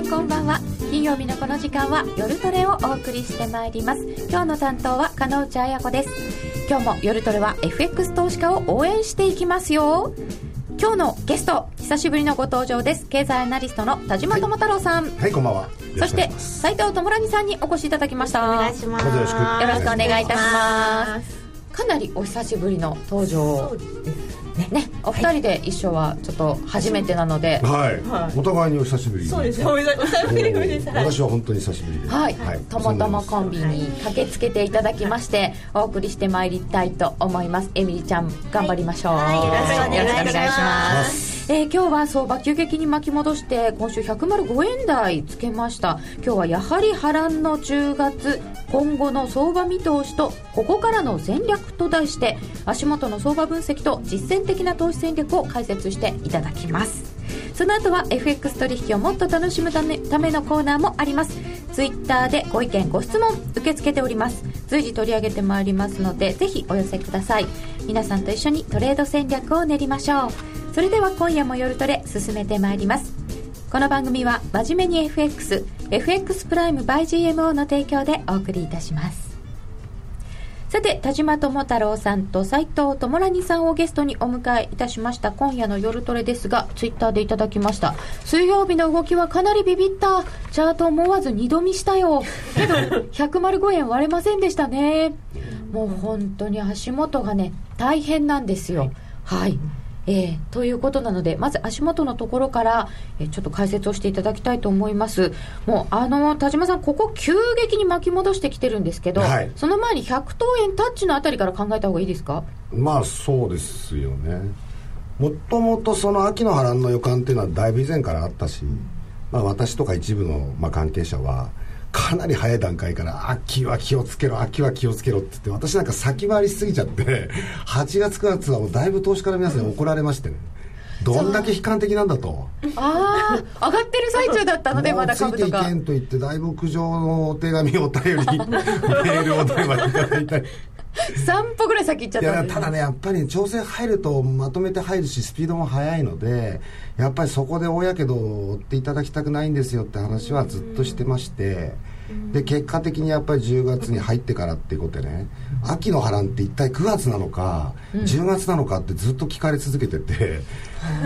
さんこんばんは。金曜日のこの時間は夜トレをお送りしてまいります。今日の担当は金内彩子です。今日も夜トレは FX 投資家を応援していきますよ。今日のゲスト久しぶりのご登場です。経済アナリストの田島智太郎さん、はい、はい、こんばんは。そして斉藤智蘭さんにお越しいただきました。お願いします。よろしくよろしくお願いいたします。かなりお久しぶりの登場ねねお二人で一緒はちょっと初めてなので、はい、はい。お互いにお久しぶり。そうですお久しぶりです。私は本当に久しぶりで。はい、たまたまコンビに駆けつけていただきまして、お送りしてまいりたいと思います。エミリちゃん頑張りましょう、はい。よろしくお願いしますえー今日は相場急激に巻き戻して今週105円台つけました。今日はやはり波乱の10月。今後の相場見通しとここからの戦略と題して足元の相場分析と実践的な投資戦略を解説していただきます。その後は FX 取引をもっと楽しむためためのコーナーもあります。ツイッターでご意見ご質問受け付けております。随時取り上げてまいりますのでぜひお寄せください。皆さんと一緒にトレード戦略を練りましょう。それでは今夜も夜トレ進めてまいります。この番組は真面目に FXFX プライム by GMO の提供でお送りいたします。さて田島智太郎さんと斉藤智蘭さんをゲストにお迎えいたしました今夜の夜トレですがツイッターでいただきました。水曜日の動きはかなりビビった。チャート思わず二度見したよ。けど 105円割れませんでしたね。もう本当に足元がね大変なんですよ。はいえーということなのでまず足元のところから、えーちょっと解説をしていただきたいと思います。もうあの田島さんここ急激に巻き戻してきてるんですけど、はい。その前に100等円タッチのあたりから考えた方がいいですか？まあそうですよね。もともとその秋の波乱の予感っていうのはだいぶ以前からあったし、まあ、私とか一部のまあ関係者はかなり早い段階から秋は気をつけろ秋は気をつけろって言って私なんか先回りしすぎちゃって 8月9月はもうだいぶ投資家の皆さんに怒られましてね。どんだけ悲観的なんだと。ああ上がってる最中だったの でまだもうついてい株とか。けんと言ってだいぶ苦情のお手紙お便り メールを電話いただいたり 3歩ぐらい先行っちゃったただねやっぱり調整入るとまとめて入るしスピードも速いのでやっぱりそこで大やけどを負っていただきたくないんですよって話はずっとしてまして。で結果的にやっぱり10月に入ってからっていうことでね。秋の波乱って一体9月なのか10月なのかってずっと聞かれ続けてて、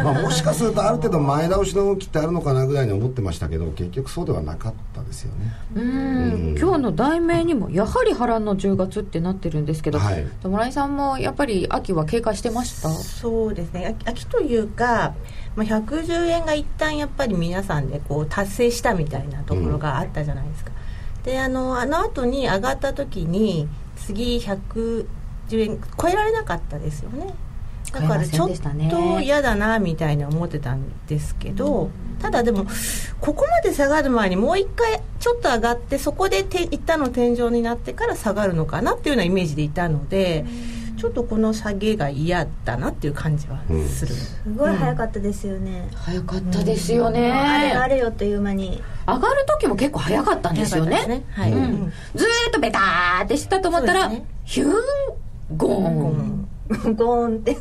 まあ、もしかするとある程度前倒しの動きってあるのかなぐらいに思ってましたけど結局そうではなかったですよね。うーん。今日の題名にもやはり波乱の10月ってなってるんですけど、はい。村井さんもやっぱり秋は警戒してました？そうですね。秋秋というか、まあ、110円が一旦やっぱり皆さんでこう達成したみたいなところがあったじゃないですか、であのあの後に上がった時に次110円超えられなかったですよね。だからちょっと嫌だなみたいに思ってたんですけど、ただでもここまで下がる前にもう一回ちょっと上がってそこでて一旦の天井になってから下がるのかなっていうようなイメージでいたので、ちょっとこの下げが嫌だなっていう感じはする、すごい早かったですよね、早かったですよね、あれあれよという間に。上がる時も結構早かったんですよね。ね。はい、ううん。んずーっとベターってしたと思ったら、ね。ヒューンゴーン、ゴーン。って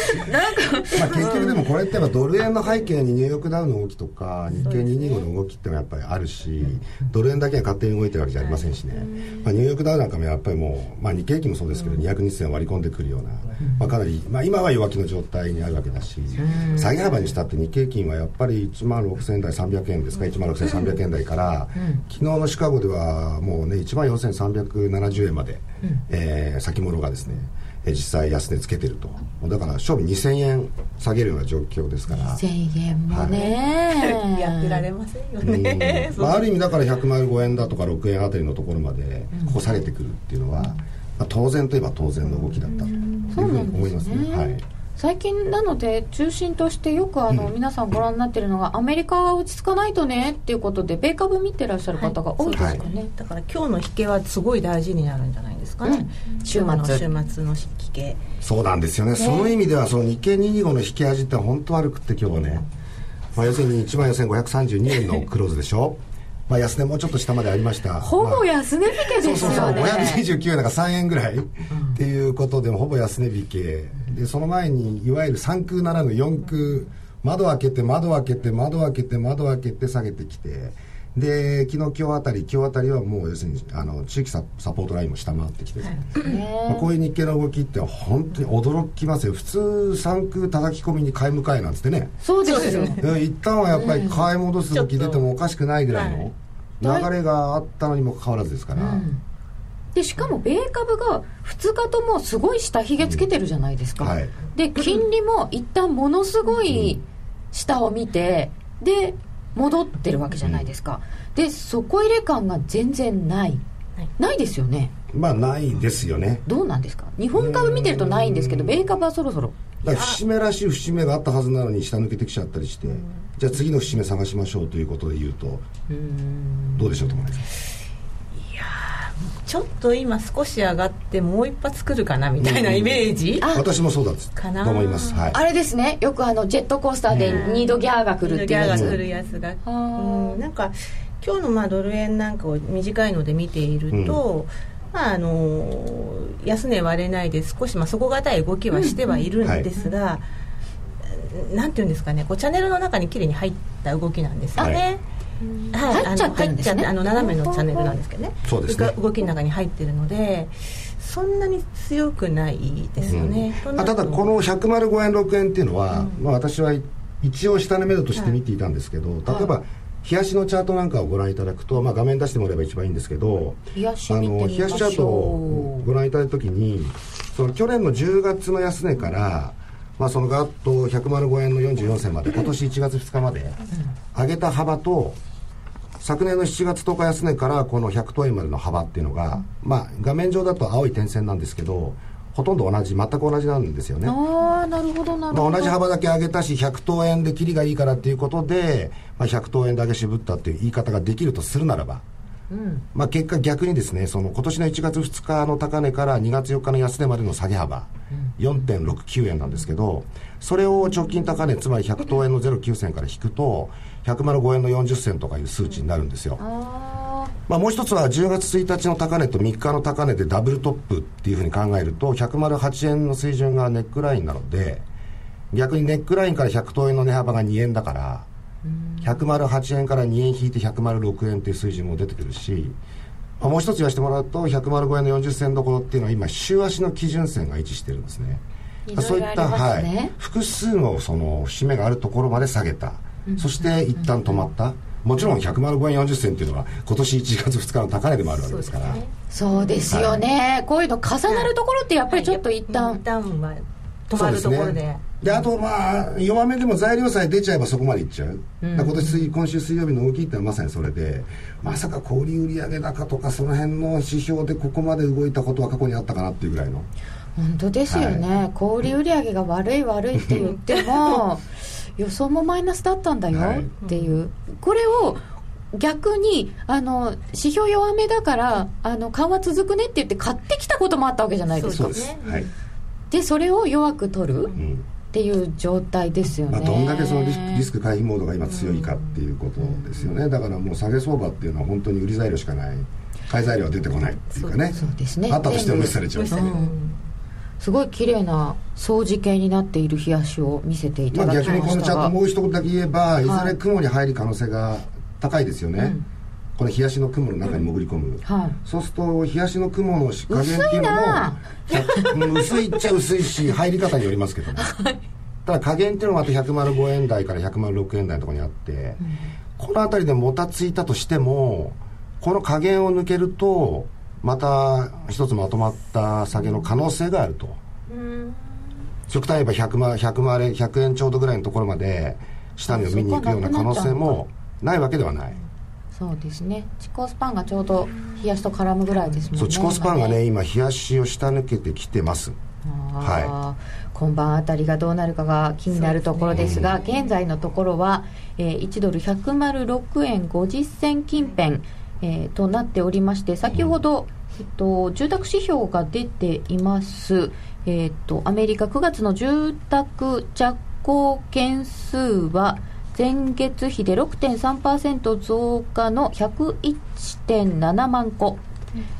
なんかまあ、結局でもこれってやっぱドル円の背景にニューヨークダウの動きとか日経225の動きってのはやっぱりあるしドル円だけが勝手に動いてるわけじゃありませんしね、まあ、ニューヨークダウなんかもやっぱりもう、まあ、日経平均もそうですけど200日線割り込んでくるような、まあ、かなり、まあ、今は弱気の状態にあるわけだし下げ幅にしたって日経平均はやっぱり1万6000円台300円ですか1万6300円台から、昨日のシカゴではもうね1万4370円まで、えー先物がですねえー実際安値つけてると。もうだから勝負2000円下げるような状況ですから。1000円もね、やってられませんようん。ね、まあ、ある意味だから105円だとか6円あたりのところまでここ下げてくるっていうのは、まあ、当然といえば当然の動きだったというふうに思いますね。はい。最近なので中心としてよくあの、皆さんご覧になってるのがアメリカは落ち着かないとねっていうことで米株見てらっしゃる方が多いですかね、だから今日の引けはすごい大事になるんじゃないですかね、うん。週末週末。の引けそうなんですよね、その意味ではその日経225の引き味って本当悪くって今日はね、まあ、要するに1万4532円のクローズでしょ？まあ安値もうちょっと下までありました。ほぼまあ安値引けですそうそうそう。よね、529円だから3円ぐらい、っていうことでもほぼ安値引けでその前にいわゆる3空ならぬ4空。窓開けて窓開けて窓開けて窓開けて下げてきてで昨日今日あたり今日あたりはもう要するにあの地域ササポートラインも下回ってきて、まあ、こういう日経の動きって本当に驚きますよ。普通三空叩き込みに買い迎えなんつってね。そうですよ。で一旦はやっぱり買い戻す動き出てもおかしくないぐらいの流れがあったのにもかかわらずですから、でしかも米株が2日ともすごい下髭つけてるじゃないですか、はい。で金利も一旦ものすごい下を見てで戻ってるわけじゃないですか、で底入れ感が全然ない、はい。ないですよね。まあないですよね。どうなんですか？日本株見てるとないんですけど米株はそろそろ。だから節目らしい節目があったはずなのに下抜けてきちゃったりして、じゃあ次の節目探しましょうということで言うとどうでしょうと思いますちょっと今少し上がってもう一発来るかなみたいなイメージ、あ。私もそうだとかな。思います。はい。あれですね。よくあのジェットコースターでニードギャーが来るっていうギャーがやつ来るやつが、あうん、なんか今日のまあドル円なんかを短いので見ていると、まああの安値割れないで少しまあ底堅い動きはしてはいるんですが、なんていうんですかね。こうチャンネルの中に綺麗に入った動きなんですよね。はい、入っちゃってるんですね。あの入っちゃってあの斜めのチャンネルなんですけどね。そうですね。が動きの中に入ってるのでそんなに強くないですよね、となあただこの105円6円っていうのは、まあ、私は一応下値目処として見ていたんですけど、例えば冷やしのチャートなんかをご覧いただくと、まあ、画面出してもらえば一番いいんですけど冷やしあの冷やしチャートをご覧いただいた時にその去年の10月の安値から、まあ、そのガッと105円の44銭まで今年1月2日まで上げた幅と昨年の7月10日安値からこの100等円までの幅っていうのが、まあ、画面上だと青い点線なんですけどほとんど同じ全く同じなんですよね。ああなるほどなるまあ、ほど同じ幅だけ上げたし100等円で切りがいいからっていうことで、まあ、100等円だけ渋ったっていう言い方ができるとするならば、まあ、結果逆にですねその今年の1月2日の高値から2月4日の安値までの下げ幅、4.69円なんですけどそれを直近高値つまり100等円の09銭から引くと105円の40銭とかいう数値になるんですよ、あまあ、もう一つは10月1日の高値と3日の高値でダブルトップっていうふうに考えると108円の水準がネックラインなので逆にネックラインから100等円の値幅が2円だから108円から2円引いて106円っていう水準も出てくるし、まあもう一つ言わせてもらうと105円の40銭どころっていうのは今週足の基準線が位置してるんですね。そういった、はいね、複数のその節目があるところまで下げた、そして一旦止まった、もちろん105円40銭っていうのは今年1月2日の高値でもあるわけですからそうですよね、こういうの重なるところってやっぱりちょっと一旦、一旦は止まるところでであとまあ弱めでも材料さえ出ちゃえばそこまでいっちゃう、だから今年水今週水曜日の動きってのはまさにそれでまさか小売売上高とかその辺の指標でここまで動いたことは過去にあったかなっていうぐらいの。本当ですよね、小売売上が悪い悪いって言っても 予想もマイナスだったんだよはい。っていう、これを逆にあの指標弱めだからあの緩和続くねって言って買ってきたこともあったわけじゃないですか。そうです、はい、でそれを弱く取るっうん。ていう状態ですよね、まあ、どんだけそのリスクリスク回避モードが今強いかっていうことですよね、だからもう下げ相場っていうのは本当に売り材料しかない。買い材料は出てこないっていうかね。そうですね。あったとしても無視されちゃう無視されるうん。すごい綺麗な掃除系になっている冷やしを見せていまあ、ただき逆にこのチましたが、ャートもう一言だけ言えばいずはいれ雲に入る可能性が高いですよね、この冷やしの雲の中に潜り込む、はい。そうすると冷やしの雲の加減っていうのも薄いな100うん薄いっちゃ薄いし入り方によりますけどね、ただ加減っていうのがまた105円台から106円台のところにあって、この辺りでもたついたとしてもこの加減を抜けるとまた一つまとまった下げの可能性があると、極端に言えば100万 ,100 万円100円ちょうどぐらいのところまで下値を見に行くような可能性もないわけではないそうですね。チコスパンがちょうど冷やしと絡むぐらいですもんね。そうチコスパンがね今今冷やしを下抜けてきてます。あー。今晩あたりがどうなるかが気になるところですが現在のところは、えー1ドル106円50銭近辺、えーとなっておりまして先ほど、えっと、住宅指標が出ています、えっとアメリカ9月の住宅着工件数は前月比で6.3%増加の101.7万戸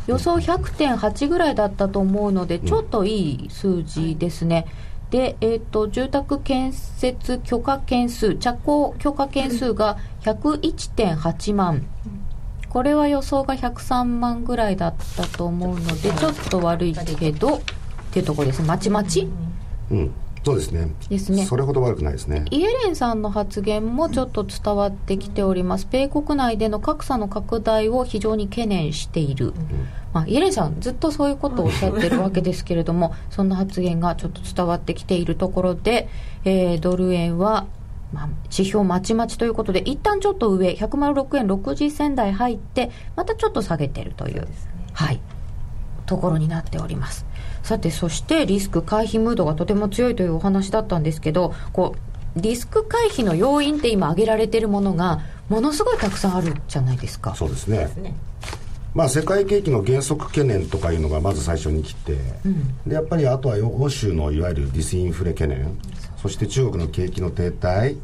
予想100.8ぐらいだったと思うのでちょっといい数字ですね、で、えー、と住宅建設許可件数着工許可件数が101.8万。これは予想が103万ぐらいだったと思うのでちょっと悪いけどっていうところです。まちまち。うんそうですね。ですね。それほど悪くないですね。イエレンさんの発言もちょっと伝わってきております、米国内での格差の拡大を非常に懸念している、まあ、イエレンさん、ずっとそういうことをおっしゃってるわけですけれども、そんな発言がちょっと伝わってきているところで、えードル円は、まあ、指標まちまちということで、一旦ちょっと上、106円60銭台入って、またちょっと下げてるという、はい、ところになっております。さて、そしてリスク回避ムードがとても強いというお話だったんですけど、こうリスク回避の要因って今挙げられているものが、ものすごいたくさんあるじゃないですか。そうですね。ね。まあ、世界景気の減速懸念とかいうのがまず最初に来て、でやっぱりあとは欧州のいわゆるディスインフレ懸念そして中国の景気の停滞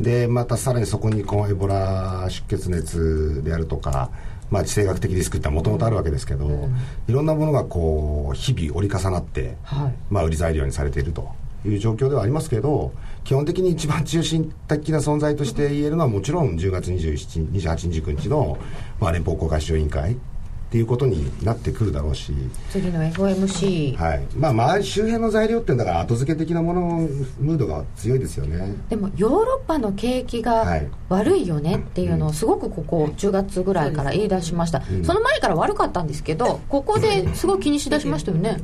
でまたさらにそこにこうエボラ出血熱であるとか、まあ、地政学的リスクってもともとあるわけですけど、いろんなものがこう日々折り重なって、はい。まあ、売り材料にされているという状況ではありますけど基本的に一番中心的な存在として言えるのはもちろん10月27 28、29日の、まあ、連邦公開市場委員会っていうことになってくるだろうし、次の FOMC、はい。まあ、周り周辺の材料ってだから後付け的なものムードが強いですよね。でもヨーロッパの景気がはい。悪いよねっていうのをすごくここ10月ぐらいから言い出しました、その前から悪かったんですけどここですごい気にしだしましたよね。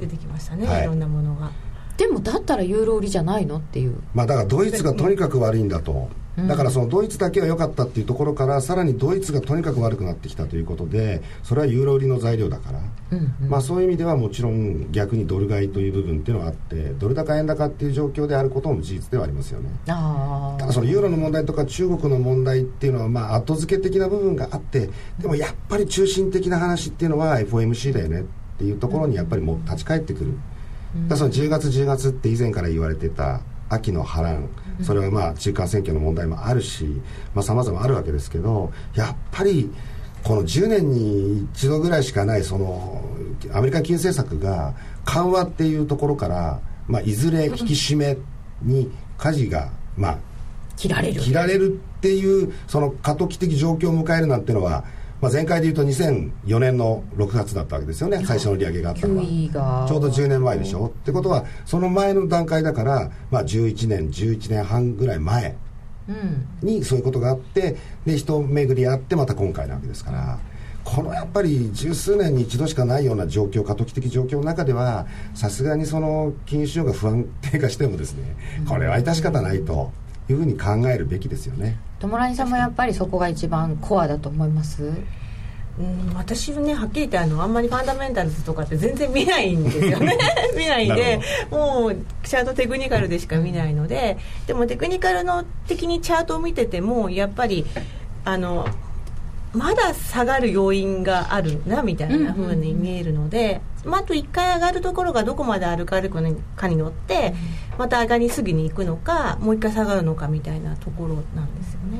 出てきましたね、はい。い、ろんなものがでもだったらユーロ売りじゃないのっていう。まあ、だからドイツがとにかく悪いんだと、だからそのドイツだけは良かったっていうところからさらにドイツがとにかく悪くなってきたということでそれはユーロ売りの材料だから、まあ、そういう意味ではもちろん逆にドル買いという部分っていうのはあってドル高円高っていう状況であることも事実ではありますよね。あただそのユーロの問題とか中国の問題っていうのはまあ後付け的な部分があってでもやっぱり中心的な話っていうのは FOMC だよねっていうところにやっぱりもう立ち返ってくる、だからその10月10月って以前から言われてた秋の波乱それはまあ中間選挙の問題もあるしさまざ、まあるわけですけどやっぱりこの10年に一度ぐらいしかないそのアメリカ金融政策が緩和っていうところから、まあ、いずれ引き締めに舵が、まあ、切られる。切られるっていうその過渡期的状況を迎えるなんていうのは、まあ、前回でいうと2004年の6月だったわけですよね。最初の利上げがあったのは。ちょうど10年前でしょ、ってことはその前の段階だから、まあ、11年11年半ぐらい前うん。にそういうことがあってで一巡りあってまた今回なわけですから。このやっぱり十数年に一度しかないような状況過渡期的状況の中ではさすがにその金融市場が不安定化してもですねこれは致し方ないというふうに考えるべきですよね。友谷さんもやっぱりそこが一番コアだと思います？うん、私はねはっきり言ってあのあんまりファンダメンタルズとかって全然見ないんですよね。見ないでるもうチャートテクニカルでしか見ないのででもテクニカルの的にチャートを見ててもやっぱりあのまだ下がる要因があるなみたいなふうに見えるので、まあ、あと1回上がるところがどこまであるかるかによってまた上がりすぎに行くのかもう1回下がるのかみたいなところなんですよね。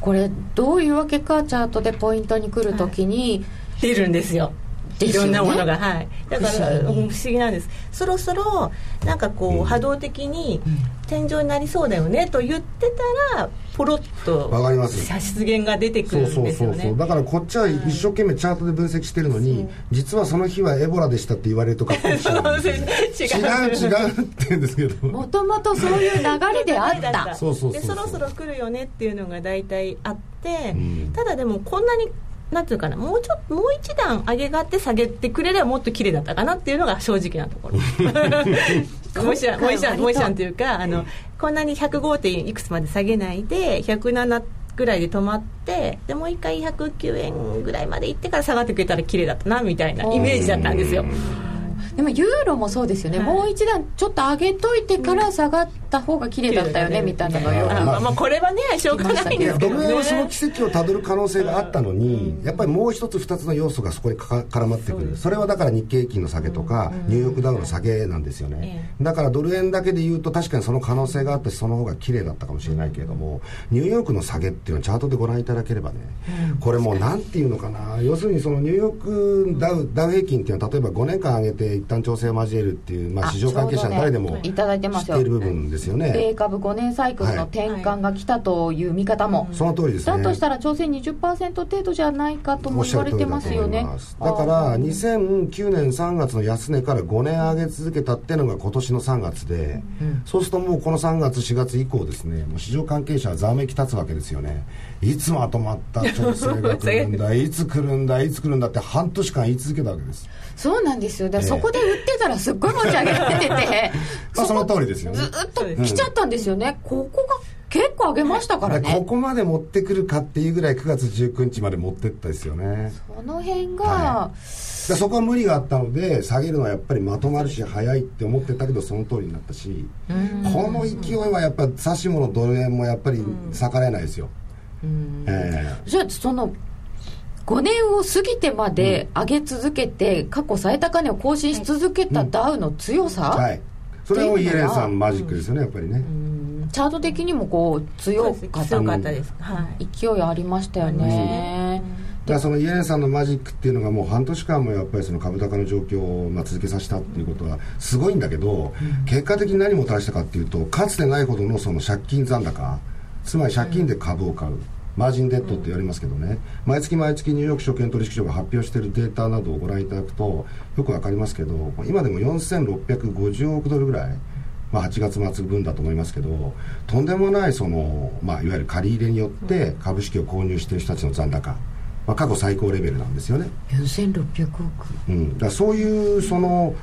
これどういうわけかチャートでポイントに来るときに、出るんですよいろんなものがはい。だから不思議なんです。そろそろなんかこう、うん。波動的に天井になりそうだよねと言ってたらポロッとわかります出現が出てくそうるんそうそうですよねそう。だからこっちは一生懸命チャートで分析してるのに、実はその日はエボラでしたって言われるとかっこいいしない。んですよ違う違うって言うんですけど。もともとそういう流れであった。そうそうそうそう。でそろそろ来るよねっていうのが大体あって、うん。ただでもこんなになんていうかなもうちょもう一段上げがあって下げてくれればもっと綺麗だったかなっていうのが正直なところ。もう一段もう一段もう一段というかあのこんなに105点いくつまで下げないで107ぐらいで止まってでもう一回109円ぐらいまで行ってから下がってくれたら綺麗だったなみたいなイメージだったんですよでもユーロもそうですよね、はい。もう一段ちょっと上げといてから下がった方が綺麗だったよね、みたいなのよ。うあな、まあまあこれはねしょうがないんですけどね。ドル円はその奇跡をたどる可能性があったのに、やっぱりもう一つ二つの要素がそこにかか絡まってくる。それはだから日経平均の下げとか、ニューヨークダウの下げなんですよね、だからドル円だけで言うと確かにその可能性があってその方が綺麗だったかもしれないけれども、ニューヨークの下げっていうのはチャートでご覧いただければね、これもうなんていうのかな。要するにそのニューヨークダウダウ平均っていうのは例えば5年間上げて旦調整を交えるっていう、まあ、あ市場関係者の誰でもねいただいて知っますよ。ている部分ですよね、米株5年サイクルの転換が来たという見方も、その通りですね。だとしたら調整20%程度じゃないかとおも言われてますよね。だから2009年3月の安値から5年上げ続けたっていうのが今年の3月で、そうするともうこの3月4月以降ですねもう市場関係者はざわめき立つわけですよねいつまとまった調整が来るんだ いつ来るんだいつ来るんだって半年間言い続けたわけです。そうなんですよ。で、ええ。そこで売ってたらすっごい持ち上げられてて。まあそのこ通りですよね。ずっと来ちゃったんですよね、ここが結構上げましたからね。でここまで持ってくるかっていうぐらい9月19日まで持ってったですよね。この辺が、はでそこは無理があったので下げるのはやっぱりまとまるし早いって思ってたけどその通りになったしこの勢いはやっぱ指し物ドル円もやっぱり逆らえないですよ、えじゃあその5年を過ぎてまで上げ続けて、過去最高値を更新し続けたダウの強さ、えはい。それをイエレンさんマジックですよねやっぱりね、チャート的にもこう強かった。強かったです、はい。勢いありましたよね、だからそのイエレンさんのマジックっていうのがもう半年間もやっぱりその株高の状況をまあ続けさせたっていうことはすごいんだけど、結果的に何もたらしたかっていうとかつてないほどのその借金残高つまり借金で株を買う、マージンデッドって言われますけどね、毎月毎月ニューヨーク証券取引所が発表しているデータなどをご覧いただくとよくわかりますけど今でも4650億ドルぐらいまあ、8月末分だと思いますけどとんでもないその、まあ、いわゆる借り入れによって株式を購入している人たちの残高、まあ、過去最高レベルなんですよね、4600億。うん、だそういうその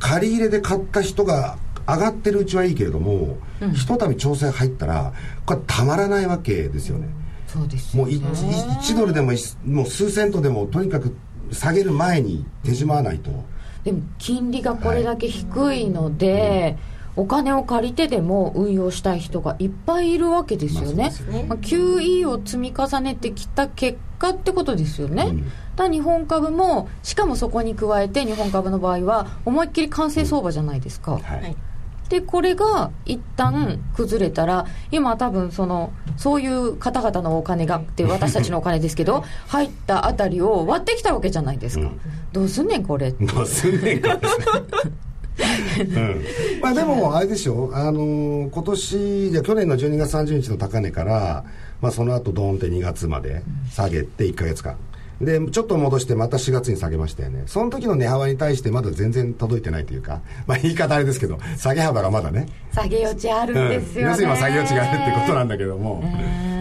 借り入れで買った人が上がってるうちはいいけれども、ひとたび調整入ったらこれたまらないわけですよね。そうですよもう 1, 1ドルでもいもう数セントでもとにかく下げる前に手締まわないと、でも金利がこれだけ低いので、お金を借りてでも運用したい人がいっぱいいるわけですよね,、まあすよね。まあ QE を積み重ねてきた結果ってことですよね、うん。だ日本株もしかもそこに加えて日本株の場合は思いっきり完成相場じゃないですか、はい。はいでこれが一旦崩れたら今多分そのそういう方々のお金がって私たちのお金ですけど 入ったあたりを割ってきたわけじゃないですか、うん。どうすんねんこれ。どうすんねんかですねうんまあでもあれでしょあのー今年じゃあ去年の12月30日の高値から、まあ、その後ドーンって2月まで下げて1か月間でちょっと戻してまた4月に下げましたよね。その時の値幅に対してまだ全然届いてないというかまあ言い方あれですけど下げ幅がまだね。下げ余地あるんですよね、要するに今下げ余地があるってことなんだけども、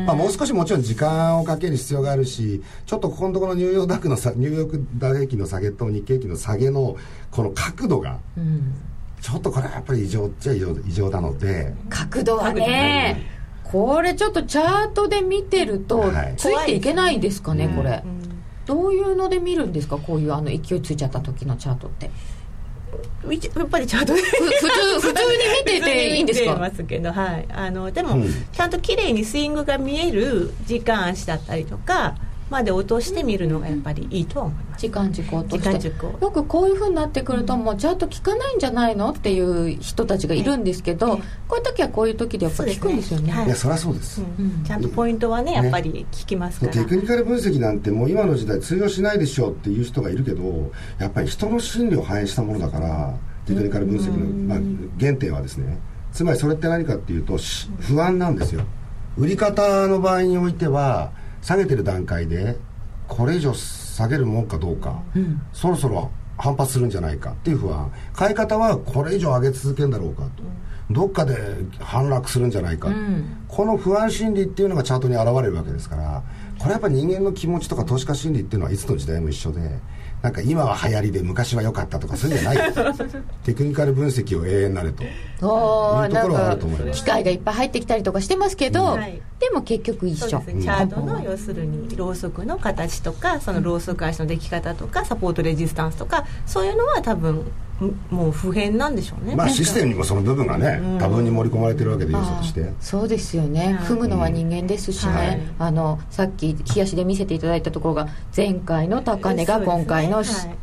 まあ、もう少しもちろん時間をかける必要があるしちょっとここのところのニューヨークダックのさニューヨークダウ平均の下げと日経平均の下げのこの角度がうん。ちょっとこれはやっぱり異常っちゃ異常異常なので。角度はね。これちょっとチャートで見てるとはい。ついていけないですかね、うん。これ、どういうので見るんですか？こういうあの勢いついちゃった時のチャートって。一やっぱりちゃんとふ普通 普通に見てていいんです見てかますけどはい。あのでも、うん。ちゃんと綺麗にスイングが見える時間足だったりとかまで落としてみるのがやっぱりいいとは思います。時間軸をと時して。間軸を。よくこういうふうになってくるともうチャート効かないんじゃないのっていう人たちがいるんですけど、ええこういう時はこういう時でやっぱり効くんですよね。はいいやそりゃそうです、うん。ちゃんとポイントはねやっぱり聞きますから、テクニカル分析なんてもう今の時代通用しないでしょうっていう人がいるけどやっぱり人の心理を反映したものだからテクニカル分析の、まあ、原点はですね。つまりそれって何かっていうとし不安なんですよ。売り方の場合においては下げてる段階でこれ以上下げるもんかどうか、そろそろ反発するんじゃないかっていう不安。買い方はこれ以上上げ続けるんだろうかと、どっかで反落するんじゃないか、ん。この不安心理っていうのがチャートに現れるわけですからこれやっぱり人間の気持ちとか投資家心理っていうのはいつの時代も一緒でなんか今は流行りで昔は良かったとかそういうんじゃない。テクニカル分析を永遠なれと。いうところはあると思います。機械がいっぱい入ってきたりとかしてますけど、うん。はいでも結局一緒。そうですね、チャートの要するにローソクの形とかそのローソク足の出来方とかサポートレジスタンスとかそういうのは多分んもう普遍なんでしょうね。まあシステムにもその部分がね多分に盛り込まれてるわけで要素として。そうですよね、はい。踏むのは人間ですしね、はい。あのさっき冷やしで見せていただいたところが前回の高値が今回のしはい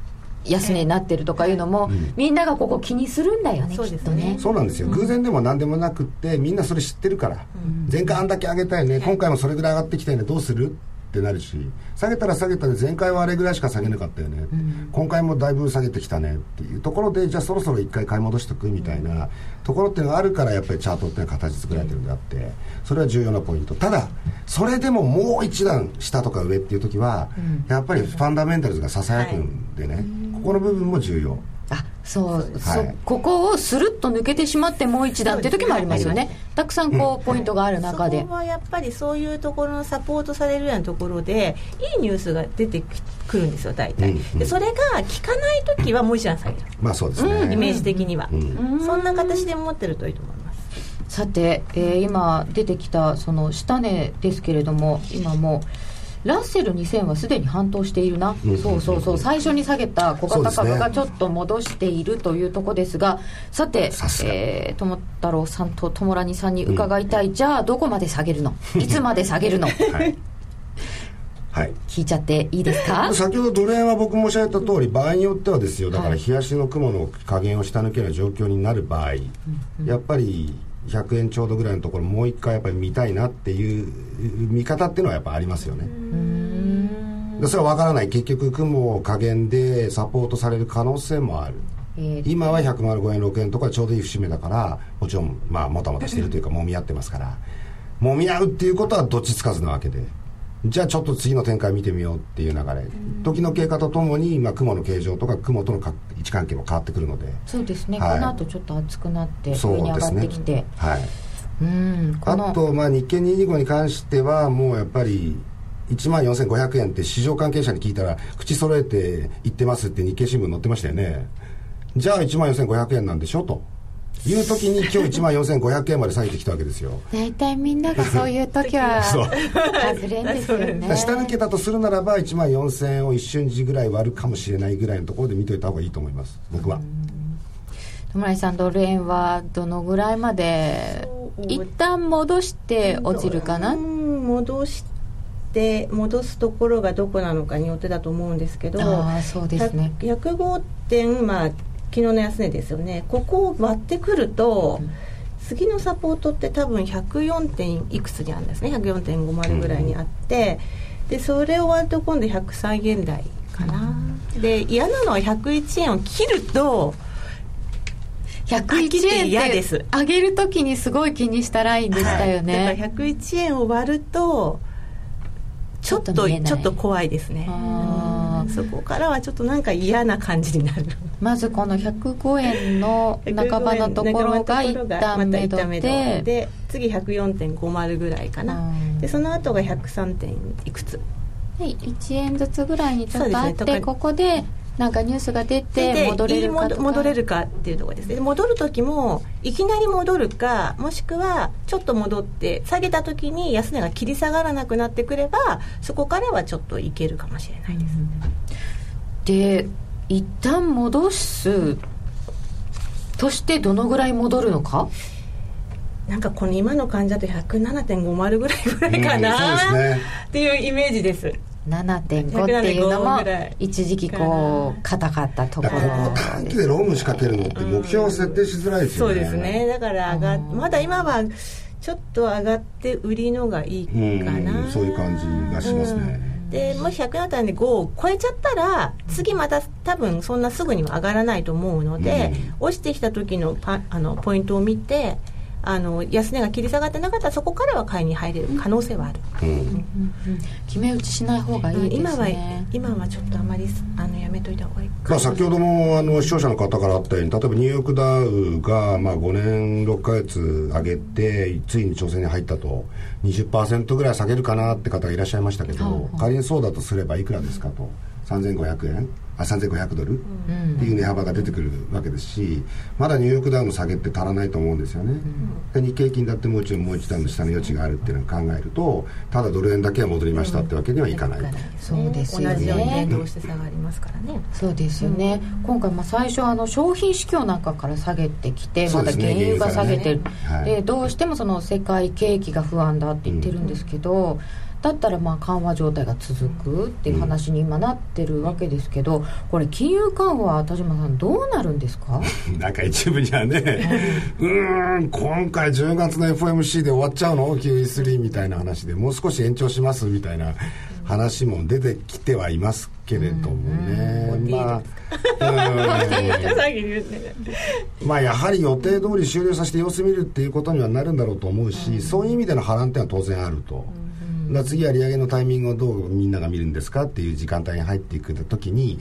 安値になってるとかいうのも、ん。みんながここ気にするんだよねそうですね。きっとね。そうなんですよ、偶然でも何でもなくってみんなそれ知ってるから、前回あんだけ上げたよね、今回もそれぐらい上がってきたよねどうする？っってなるし下げたら下げたで前回はあれぐらいしか下げなかったよね、今回もだいぶ下げてきたねっていうところでじゃあそろそろ一回買い戻しておくみたいなところっていうのがあるからやっぱりチャートっていうのは形作られてるんであってそれは重要なポイント。ただそれでももう一段下とか上っていう時は、やっぱりファンダメンタルズがささやくんでね、ここの部分も重要。あそう、はい。そここをスルッと抜けてしまってもう一段っていう時もありますよね。たくさんこうポイントがある中で。そこはやっぱりそういうところのサポートされるようなところでいいニュースが出てくるんですよ大体、うんうん。でそれが効かない時はもう一段下げる、まあそうですね、イメージ的には、ん。そんな形で持ってるといいと思います。さて、えー今出てきたその下値ですけれども今もうラッセル2000はすでに反騰しているな、うん。そうそうそう。最初に下げた小型株がちょっと戻しているというところですが。さてさすが。えー友太郎さんと友ラニさんに伺いたい、じゃあどこまで下げるの？いつまで下げるの？はい、はい。聞いちゃっていいですか？先ほどドル円は僕申し上げた通り場合によってはですよ。だから冷やしの雲の加減を下抜けるような状況になる場合、やっぱり100円ちょうどぐらいのところもう一回やっぱり見たいなっていう見方っていうのはやっぱありますよね。でそれは分からない。結局雲加減でサポートされる可能性もある。えー今は105円6円とかちょうどいい節目だからもちろんまあもたもたしてるというか揉み合ってますから。揉み合うっていうことはどっちつかずなわけでじゃあちょっと次の展開見てみようっていう流れ。時の経過とともに、まあ、雲の形状とか雲とのか位置関係も変わってくるので。そうですね、はい。この後ちょっと暑くなってそう上に上がってきて。はい。うんあと、まあ、日経225に関してはもうやっぱり1万4500円って市場関係者に聞いたら口揃えて言ってますって日経新聞載ってましたよね。じゃあ1万4500円なんでしょという時に今日1万4500円まで下げてきたわけですよ。大体みんながそういう時は そう。外れんですよね。下抜けたとするならば1万4000円を一瞬時ぐらい割るかもしれないぐらいのところで見といた方がいいと思います。僕は。友成さんドル円はどのぐらいまで一旦戻して落ちるかな？うん戻して戻すところがどこなのかによってだと思うんですけどああそうですね。100 105点まあ昨日の安値ですよね。ここを割ってくると、次のサポートって多分104点いくつにあるんですね。104.50ぐらいにあって、でそれを割ると今度103円台かな、で嫌なのは101円を切ると101円嫌ってです。上げるときにすごい気にしたラインでしたよだね、から101円を割るとちょっとちょっと怖いですね。そこからはちょっとなんか嫌な感じになる。まずこの105円の半ばのところが一旦目処目処でで次104.50ぐらいかな。うん。でその後が103点いくつ。で1円ずつぐらいにちょっとあって、ねここでなんかニュースが出てで戻れるか戻れるかっていうところですね。で戻る時もいきなり戻るかもしくはちょっと戻って下げた時に安値が切り下がらなくなってくればそこからはちょっといけるかもしれないです、で一旦戻すとしてどのぐらい戻るのか？なんかこの今の感じだと107.50ぐらいぐらいかな、うんね。っていうイメージです7.5っていうのも107.5ぐらい。一時期こう硬かったところここ短期でロング仕掛けるのって目標を設定しづらいですよね。そうですね。だから上がっまだ今はちょっと上がって売りのがいいかな、うんそういう感じがしますね。うん。でもし100だったんで5を超えちゃったら次また多分そんなすぐには上がらないと思うので、落ちてきた時のパあのポイントを見てあの安値が切り下がってなかったらそこからは買いに入れる可能性はある、うん。決め打ちしない方がいいですね。今は今はちょっとあまりあのやめといた方がいいかまあ、先ほどもあの視聴者の方からあったように例えばニューヨークダウがまあ5年6ヶ月上げてついに調整に入ったと20%ぐらい下げるかなって方がいらっしゃいましたけど、仮にそうだとすればいくらですかと。3500円あ3500ドル、っていう値幅が出てくるわけですしまだニューヨークダウの下げって足らないと思うんですよね、で日経平均だってもう一度もう一段の下の余地があるっていうのを考えるとただドル円だけは戻りましたってわけにはいかないと、そうですよね。同じように連動して下がりますからね。そうですよね、今回まあ最初あの商品市況なんかから下げてきてまた原油が下げてる、原油からね。はい。でどうしてもその世界景気が不安だって言ってるんですけど、だったらまあ緩和状態が続くっていう話に今なってるわけですけどこれ金融緩和田島さんどうなるんですか？なんか一部にはね、うーん、今回10月の FOMC で終わっちゃうの ?QE3 みたいな話で、もう少し延長しますみたいな話も出てきてはいますけれどもね、まあ、まあやはり予定通り終了させて様子見るっていうことにはなるんだろうと思うし、そういう意味での波乱っていうのは当然あると。だ次は利上げのタイミングをどうみんなが見るんですかっていう時間帯に入っていく時に、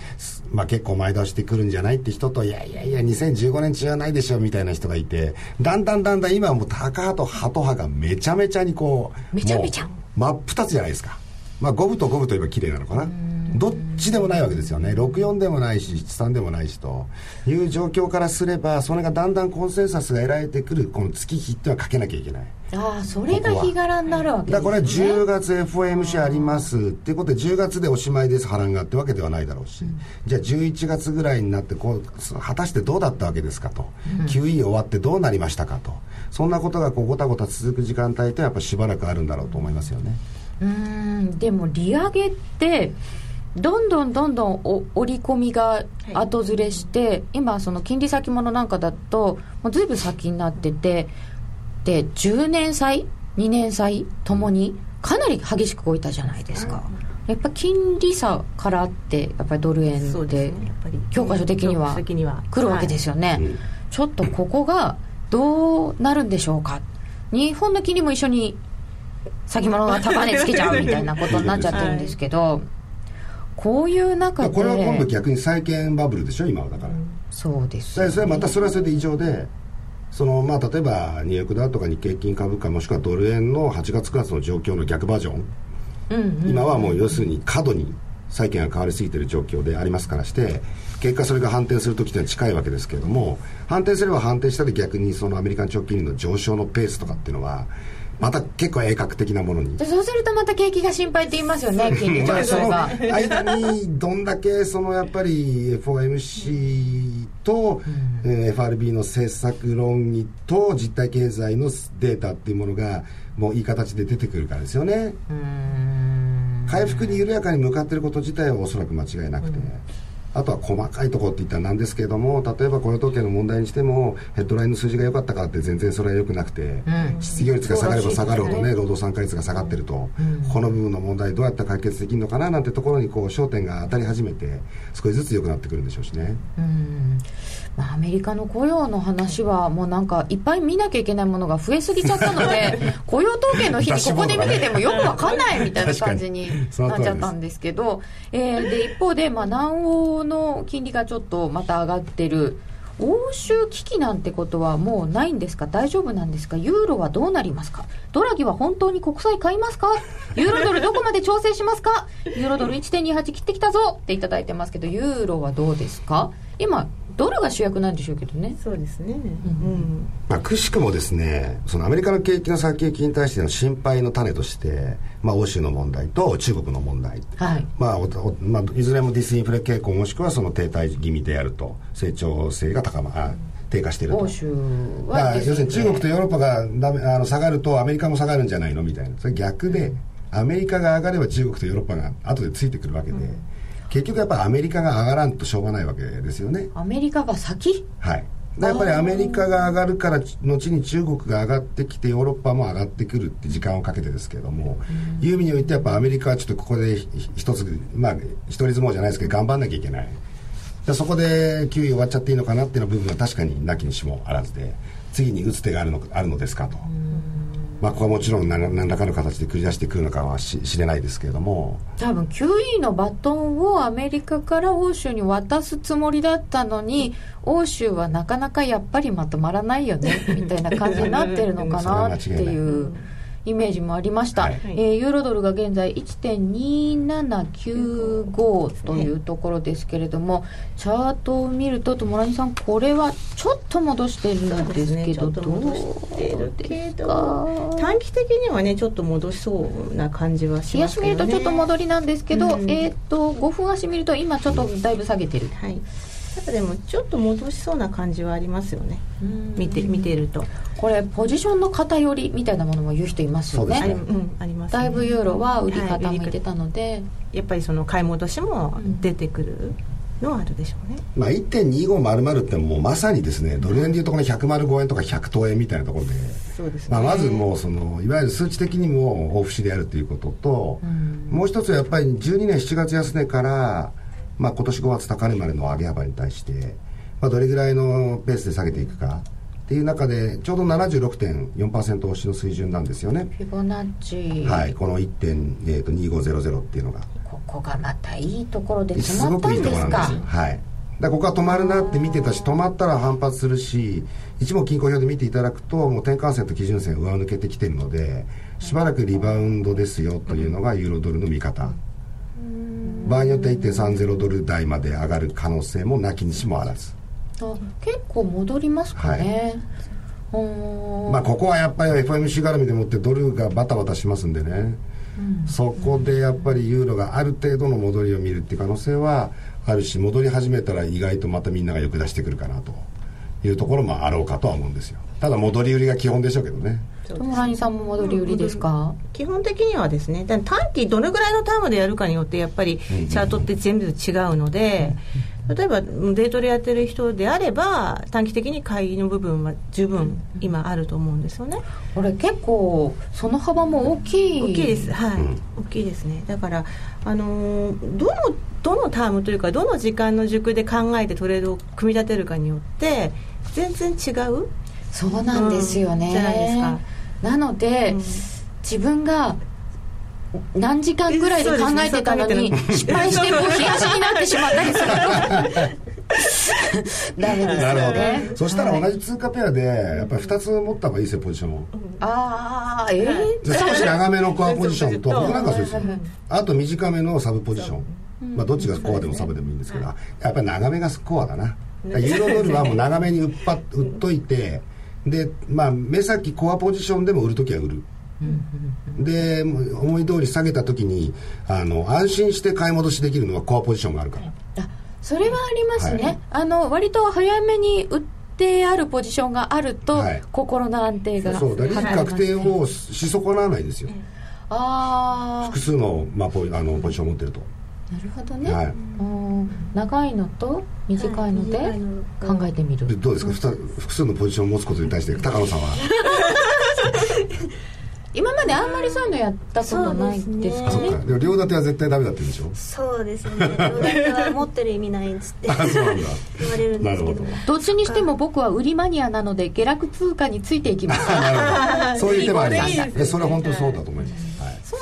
まあ、結構前倒してくるんじゃないって人といやいやいや2015年中はないでしょみたいな人がいてだんだんだんだん今はもう高派とハト派がめちゃめちゃにこうめちゃめちゃ真っ二つじゃないですか。まあ、五分と五分といえば綺麗なのかな。どっちでもないわけですよね。64でもないし、73でもないしという状況からすれば、それがだんだんコンセンサスが得られてくる、この月日ってはかけなきゃいけない。ああ、それが日柄になるわけですね。だこれは10月 FOMC ありますっていうことで、10月でおしまいです、波乱がってわけではないだろうし、うん、じゃあ11月ぐらいになってこう、果たしてどうだったわけですかと、うん、QE 終わってどうなりましたかと、そんなことがこうごたごた続く時間帯ってやっぱしばらくあるんだろうと思いますよね。うんでも利上げってどんどんどんどんお織り込みが後ずれして、はい、今その金利先物なんかだともうずいぶん先になっててで10年債2年債ともにかなり激しく動いたじゃないですか、やっぱ金利差からってやっぱりドル円で教科書的には来るわけですよね、はい、ちょっとここがどうなるんでしょうか。日本の金利も一緒に先物が高値つけちゃうみたいなことになっちゃってるんですけど、はい、こういう中でこれは今度逆に債券バブルでしょ今は。だから、うん、そうです、ね、それはまたそれはそれで異常でそのまあ例えばニューヨークダウとか日経金株価もしくはドル円の8月9月の状況の逆バージョン、うんうん。うん、今はもう要するに過度に債券が変わりすぎている状況でありますからして結果それが反転する時というのは近いわけですけれども反転すれば反転したら逆にそのアメリカン長期金利の上昇のペースとかっていうのはまた結構鋭角的なものに。そうするとまた景気が心配って言いますよね 金利上昇が。間にどんだけそのやっぱり FOMC と、うん、えー、FRB の政策論議と実体経済のデータっていうものがもういい形で出てくるからですよね。回復に緩やかに向かっていること自体はおそらく間違いなくて、うんあとは細かいところって言ったらなんですけれども例えば雇用統計の問題にしてもヘッドラインの数字が良かったかって全然それは良くなくて、うん、失業率が下がれば下がるほどね、労働参加率が下がってると、うん、この部分の問題どうやって解決できるのかななんてところにこう焦点が当たり始めて少しずつ良くなってくるんでしょうしね。うんまあ、アメリカの雇用の話はもうなんかいっぱい見なきゃいけないものが増えすぎちゃったので 雇用統計の日にここで見ててもよくわかんないみたいな感じになっちゃったんですけど、えー、で一方で、まあ、南欧の金利がちょっとまた上がってる欧州危機なんてことはもうないんですか？大丈夫なんですか？ユーロはどうなりますか？ドラギは本当に国債買いますか？ユーロドルどこまで調整しますか？ユーロドル1.28切ってきたぞ！っていただいてますけどユーロはどうですか？今ドルが主役なんでしょうけどね。そうですね、うん。まあ、くしくもですねそのアメリカの景気の先行きに対しての心配の種として、まあ、欧州の問題と中国の問題、はい。まあまあ、いずれもディスインフレ傾向もしくはその停滞気味であると成長性が高まあ低下していると。欧州は、要するに中国とヨーロッパがダメあの下がるとアメリカも下がるんじゃないの？みたいな。それ逆で、アメリカが上がれば中国とヨーロッパが後でついてくるわけで、うん結局やっぱりアメリカが上がらんとしょうがないわけですよね。アメリカが先？はい。やっぱりアメリカが上がるから後に中国が上がってきてヨーロッパも上がってくるって時間をかけてですけれども、いう意味においてやっぱアメリカはちょっとここで一つまあ一人相撲じゃないですけど頑張んなきゃいけない。でそこで9位終わっちゃっていいのかなっていうの部分は確かになきにしもあらずで次に打つ手があるのあるのですかと。まあ、ここはもちろん何何らかの形で繰り出してくるのかはし知れないですけれども多分 QE のバトンをアメリカから欧州に渡すつもりだったのに欧州はなかなかやっぱりまとまらないよねみたいな感じになってるのかなっていう。イメージもありました、はい、えー、ユーロドルが現在1.2795というところですけれども、チャートを見ると友谷さんこれはちょっと戻してるんですけど、ね、どうですか？短期的にはねちょっと戻しそうな感じはしますけど、ね、足見るとちょっと戻りなんですけど、うん、えっ、ー、と5分足見ると今ちょっとだいぶ下げてる、はいやっぱでもちょっと戻しそうな感じはありますよね。見て見てると。これポジションの偏りみたいなものも言う人いますよね、ね、うん、あります、ね、だいぶユーロは売り傾いてたので、はい、やっぱりその買い戻しも出てくる、のはあるでしょうね。まあ、1.2500ってもうまさにですねドル円でいうとこの105円とか100等円みたいなところで。そうですね。まあ、まずもうそのいわゆる数値的にも大節であるということと、もう一つはやっぱり12年7月安値から、まあ、今年5月高値までの上げ幅に対して、まあ、どれぐらいのペースで下げていくかっていう中でちょうど76.4%押しの水準なんですよね、フィボナッチ、はい、この1.2500っていうのが。ここがまたいいところです止まごくいいったんですか？ところなんですよ。はい。だここは止まるなって見てたし止まったら反発するし一目均衡表で見ていただくともう転換線と基準線上抜けてきてるのでしばらくリバウンドですよというのがユーロドルの見方場合によっては1.30ドル台まで上がる可能性もなきにしもあらず。あ結構戻りますかね、うーん。まあここはやっぱり FOMC 絡みでもってドルがバタバタしますんでね、そこでやっぱりユーロがある程度の戻りを見るっていう可能性はあるし戻り始めたら意外とまたみんなが欲出してくるかなというところもあろうかとは思うんですよ。ただ戻り売りが基本でしょうけどね友谷さんも戻り売りですか、基本的にはですね。短期どのぐらいのタームでやるかによってやっぱりチャートって全部違うので、例えばデートでやってる人であれば短期的に買いの部分は十分今あると思うんですよね。これ結構その幅も大きい。大きいです。はい、うん。大きいですね。だからあのーどのどのタームというかどの時間の軸で考えてトレードを組み立てるかによって全然違う。そうなんですよね、うんじゃないですかなので、うん。自分が何時間ぐらいで考えてたのに失敗してもう冷やしになってしまったりする。と ダメですよね。そしたら同じ通貨ペアでやっぱり2つ持った方がいいですよポジションを。ああえー？で少し長めのコアポジションと僕なんかそうですよ。あと短めのサブポジション。まあどっちがコアでもサブでもいいんですけどやっぱり長めがコアだな。ユーロドルはもう長めに売っぱ売っといてでまあ目先コアポジションでも売るときは売る。で思い通り下げたときにあの安心して買い戻しできるのはコアポジションがあるから。あそれはありますね、はい。あの割と早めに売ってあるポジションがあると、はい。心の安定がそうだ利益確定をし損なわないですよ。あ複数の,、まあ、ポあのポジションを持ってると。あなるほどね、はい。うん長いのと短いので考えてみる、でどうですか？ふた複数のポジションを持つことに対して高野さんは？今まであんまりそういうのやったことないですかね。あそっか。でも両立ては絶対ダメだって言うんでしょ？そうですね。両立は持ってる意味ないっつって。あそうなんだ。言われるんですけど。なるほど。どっちにしても僕は売りマニアなので下落通貨についていきますなるほどそういう手もありますねそれは本当にそうだと思います、はい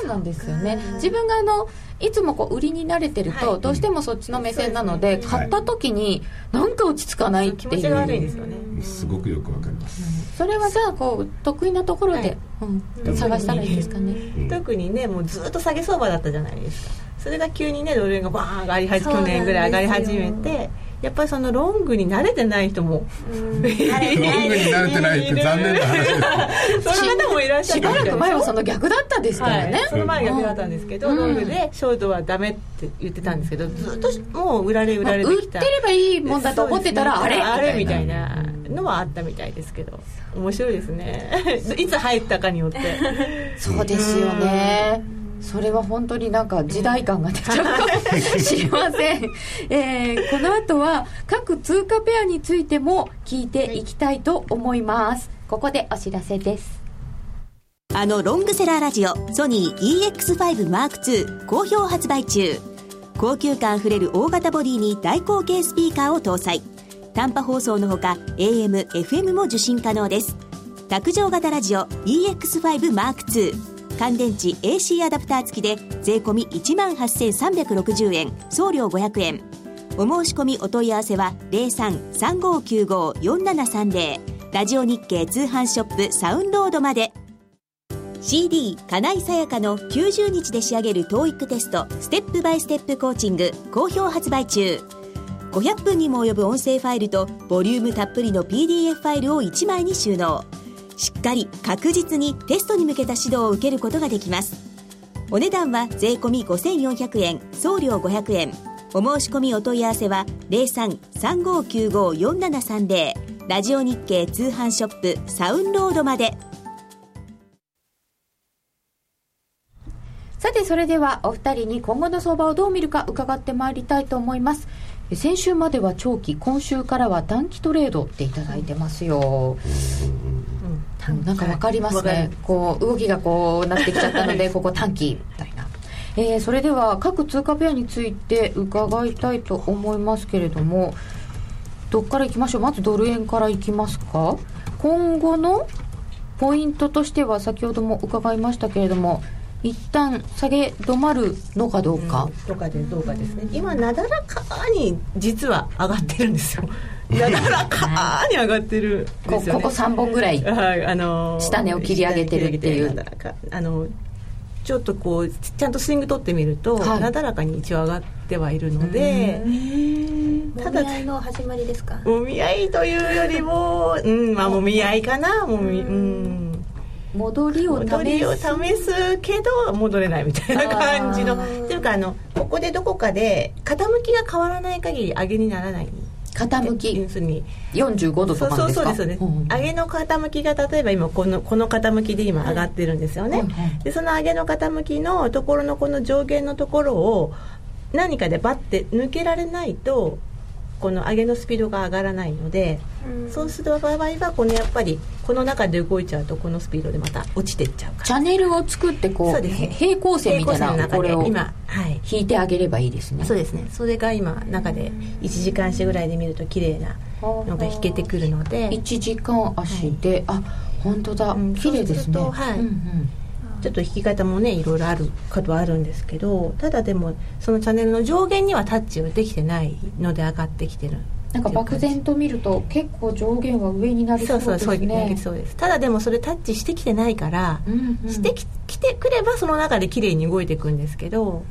そうなんですよね。自分があのいつもこう売りに慣れてると、はい。どうしてもそっちの目線なので、買った時になんか落ち着かないっていう。気持ちが悪いですよね。すごくよくわかります、それはじゃあこう得意なところで、はい。うん、探したらいいですかね、うん。特にねもうずっと下げ相場だったじゃないですか。それが急にねドル円がバーン上がり始去年ぐらい上がり始めてやっぱりそのロングに慣れてない人もうん。慣れてないロングに慣れてないって残念な話ですその方もいらっしゃしばらく前はその逆だったですからね、はい、その前逆だったんですけど、うん。ロングでショートはダメって言ってたんですけどずっともう売られ売られて売ってきたればいいもんだと思ってたら、あれ？あれ？みたいな。のはあったみたいですけど。面白いですね。いつ入ったかによって。そうですよねそれは本当になんか時代感が出ちゃうかもしれません、えーこの後は各通貨ペアについても聞いていきたいと思います。ここでお知らせです。あのロングセラーラジオソニー EX5M2 好評発売中。高級感あふれる大型ボディに大口径スピーカーを搭載。短波放送のほか AM、FM も受信可能です。卓上型ラジオ EX5M2 乾電池 AC アダプター付きで税込1万8360円送料500円。お申し込みお問い合わせは0335954730ラジオ日経通販ショップサウンロードまで。CD 金井さやかの90日で仕上げる TOEIC テストステップバイステップコーチング好評発売中。500分にも及ぶ音声ファイルとボリュームたっぷりの PDF ファイルを1枚に収納。しっかり確実にテストに向けた指導を受けることができます。お値段は税込5400円送料500円。お申し込みお問い合わせは0335954730ラジオ日経通販ショップサウンロードまで。さてそれではお二人に今後の相場をどう見るか伺ってまいりたいと思います。先週までは長期今週からは短期トレードっていただいてますよ、なんかわかりますね、こう動きがこうなってきちゃったので ここ短期みたいな。えー、それでは各通貨ペアについて伺いたいと思いますけれどもどっからいきましょう？まずドル円からいきますか？今後のポイントとしては先ほども伺いましたけれども一旦下げ止まるのかどうか、うん、とかでどうかですね。今なだらかに実は上がってるんですよなだらかに上がってる、ね、こここ3本ぐらい、はいあのー、下値を切り上げてるっていう。あのちょっとこうちゃんとスイング取ってみると、はい、なだらかに一応上がってはいるのでただもみ合いの始まりですか？もみ合いというよりもうんまあもみ合いかなもみうん。戻りを戻りを試すけど戻れないみたいな感じの。っていうかあのここでどこかで傾きが変わらない限り上げにならない傾き。要するに。45度とかそうそうですね、うん、上げの傾きが例えば今このこの傾きで今上がってるんですよね、でその上げの傾きのところのこの上限のところを何かでバッて抜けられないとこの上げのスピードが上がらないので、うん、そうする場合はこのやっぱりこの中で動いちゃうとこのスピードでまた落ちていっちゃうから。チャンネルを作ってこうう、平行線みたいなこれを今、はい、引いてあげればいいですね。そうですね。それが今中で1時間足ぐらいで見ると綺麗なのが引けてくるので。1時間足で、はい、あ本当だ、うん、綺麗ですね。はい、うんうんちょっと弾き方もねいろいろあることはあるんですけどただでもそのチャンネルの上限にはタッチはできてないので上がってきてるなんか漠然と見ると結構上限は上になりそうですね。そうそうそうです。ただでもそれタッチしてきてないから、うんうん、してききてくればその中で綺麗に動いていくんですけど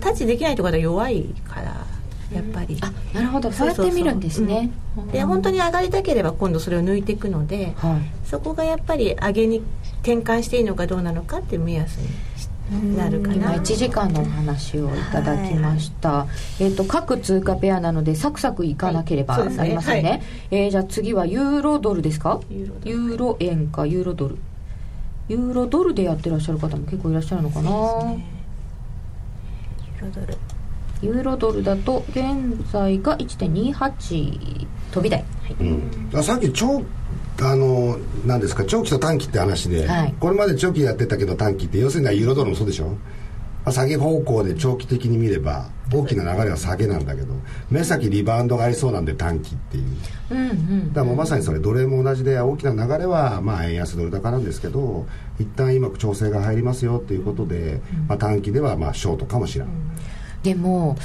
タッチできないところは弱いからやっぱり、あなるほど。そうやって見るんですね、で本当に上がりたければ今度それを抜いていくので、はい、そこがやっぱり上げに転換していいのかどうなのかっていう目安になるかな。今1時間のお話をいただきました、はい、えーと、各通貨ペアなのでサクサクいかなければなりませんね。はい、えー、じゃあ次はユーロドルですか？ユーロ円かユーロドル。ユーロドルでやってらっしゃる方も結構いらっしゃるのかな、ね、ユーロドルユーロドルだと現在が1.28飛び台、はい。うん、さっき長あの何ですか長期と短期って話で、はい、これまで長期やってたけど短期って要するにユーロドルもそうでしょ、まあ、下げ方向で長期的に見れば大きな流れは下げなんだけど目先リバウンドがありそうなんで短期っていう、うんうん、だからもうまさにそれ奴隷も同じで大きな流れはまあ円安ドル高なんですけど一旦今調整が入りますよっていうことで、まあ、短期ではまあショートかもしれない。でも、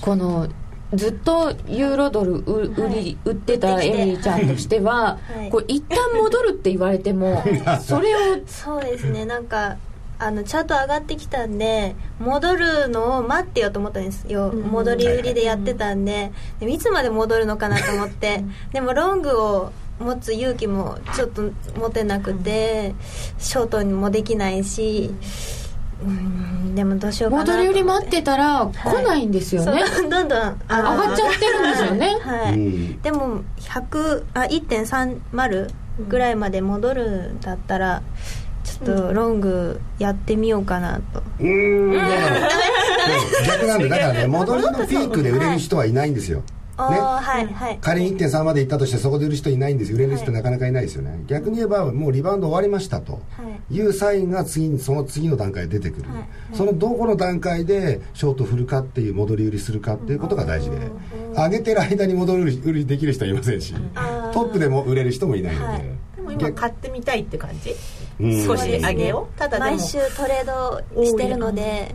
このずっとユーロドル売り、売ってたエミリーちゃんとしては、はい、こう一旦戻るって言われてもそれをそうですね。なんかあのチャート上がってきたんで戻るのを待ってよと思ったんですよ、うん、戻り売りでやってたんで。でいつまで戻るのかなと思って。でもロングを持つ勇気もちょっと持てなくて、ショートにもできないし、うんうんでもどうしようかな戻り売り待ってたら来ないんですよね、はい、どんどん上がっちゃってるんですよね。はい、うん、でも100あ1.30ぐらいまで戻るんだったら、ちょっとロングやってみようかなと。うん。逆なんでだからね戻りのピークで売れる人はいないんですよ、ね、はいはい、仮に1.3までいったとしてそこで売る人いないんです売れる人なかなかいないですよね、はい、逆に言えばもうリバウンド終わりましたと。い。うサインが次にその次の段階で出てくる、はい、そのどこの段階でショート振るかっていう戻り売りするかっていうことが大事で。上げてる間に戻り売りできる人はいませんし。トップでも売れる人もいないので、でも今買ってみたいって感じ、少し上げようただ毎週トレードしてるので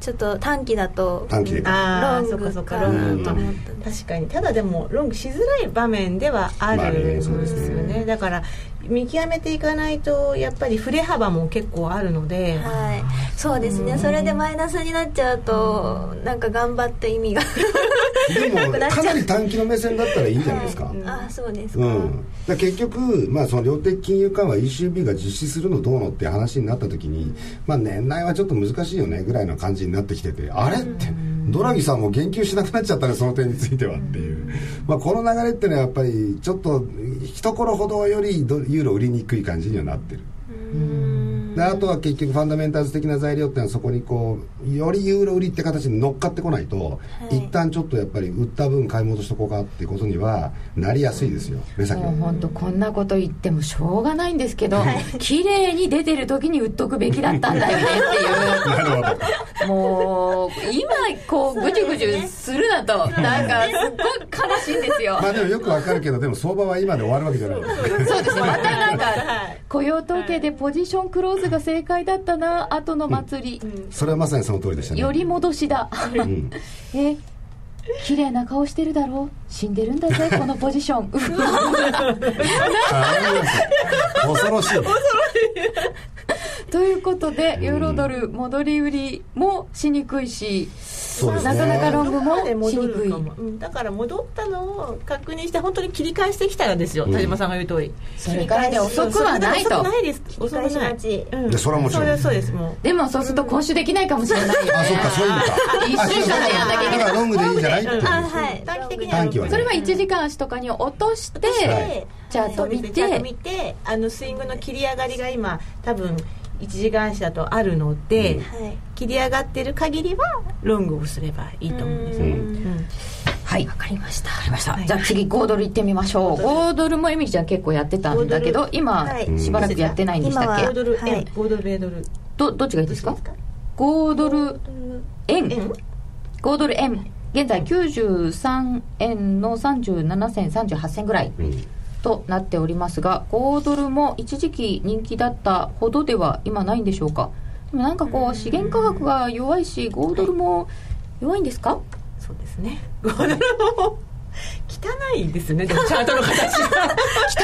ちょっと短期だと短期。でああそっかそっかロングと思った確かに。ただでもロングしづらい場面ではあるんですよね,、だから見極めていかないとやっぱり振れ幅も結構あるので、はい、そうですね、それでマイナスになっちゃうと、うなんか頑張って意味がでもかなり短期の目線だったらいいんじゃないですか、はい、あそうですか,、うん、か結局、まあ、その量的金融緩和 ECB が実施するのどうのって話になった時に、まあ、年内はちょっと難しいよねぐらいの感じになってきててあれって、ドラギさんも言及しなくなっちゃったねその点についてはっていう、まあ、この流れっていうのはやっぱりちょっと一頃ほどよりユーロ売りにくい感じにはなってる。うん。であとは結局ファンダメンタルズ的な材料っていうのはそこにこうよりユーロ売りって形に乗っかってこないと、い。一旦ちょっとやっぱり売った分買い戻しとこうかっていうことにはなりやすいですよ目先は。もう本当こんなこと言ってもしょうがないんですけど、綺麗に出てる時に売っとくべきだったんだよねってなるほど。いうもう今こうぐじゅぐじゅするなとなんかすっごい悲しいんですよ。まあでもよくわかるけどでも相場は今で終わるわけじゃないですそうですね。またなんかはい。雇用統計でポジションクローズが正解だったな後の祭り、それはまさにその通りでしたね。より戻しだ。うん。え綺麗な顔してるだろ死んでるんだぜ このポジション。あ恐ろしい。ということでユーロドル戻り売りもしにくいしそうですね。なかなかロングもしにくい。戻るかも、うんだから戻ったのを確認して本当に切り返してきたらですよ、うん。田島さんが言う通り。それからで遅くはないと。遅くないです。切り返し待ち。うん。でそれはもちろん。そうですそうですもう。でもそうすると今週できないかもしれないよね。あそっかそういうのか。一週間でやんなきゃいけないだからロングでい。いん。じゃないっていうはい短期的に。短期はね。それは1時間足とかに落として、はい。チャート見そうですねチャートて見てあのスイングの切り上がりが今多分1時間足だとあるので、うん。はい。切り上がってる限りはロングをすればいいと思うんですうん。うん。はい。わかりました。わかりました、はい。じゃあ次5ドルいってみましょう。5ドル。もエミリちゃん結構やってたんだけど今、はい。しばらくやってないんでしたっけ、今は5ドル円、はい。5ドル米ドル。どどっちがいいですか？どっちです5ドル円円5ドル円。現在93円の37銭38銭ぐらい。うんとなっておりますが5ドルも一時期人気だったほどでは今ないんでしょうか？でもなんかこう資源価格が弱いし5ドルも弱いんですか？そうですね。5ドルも汚いですね。チャートの形が。汚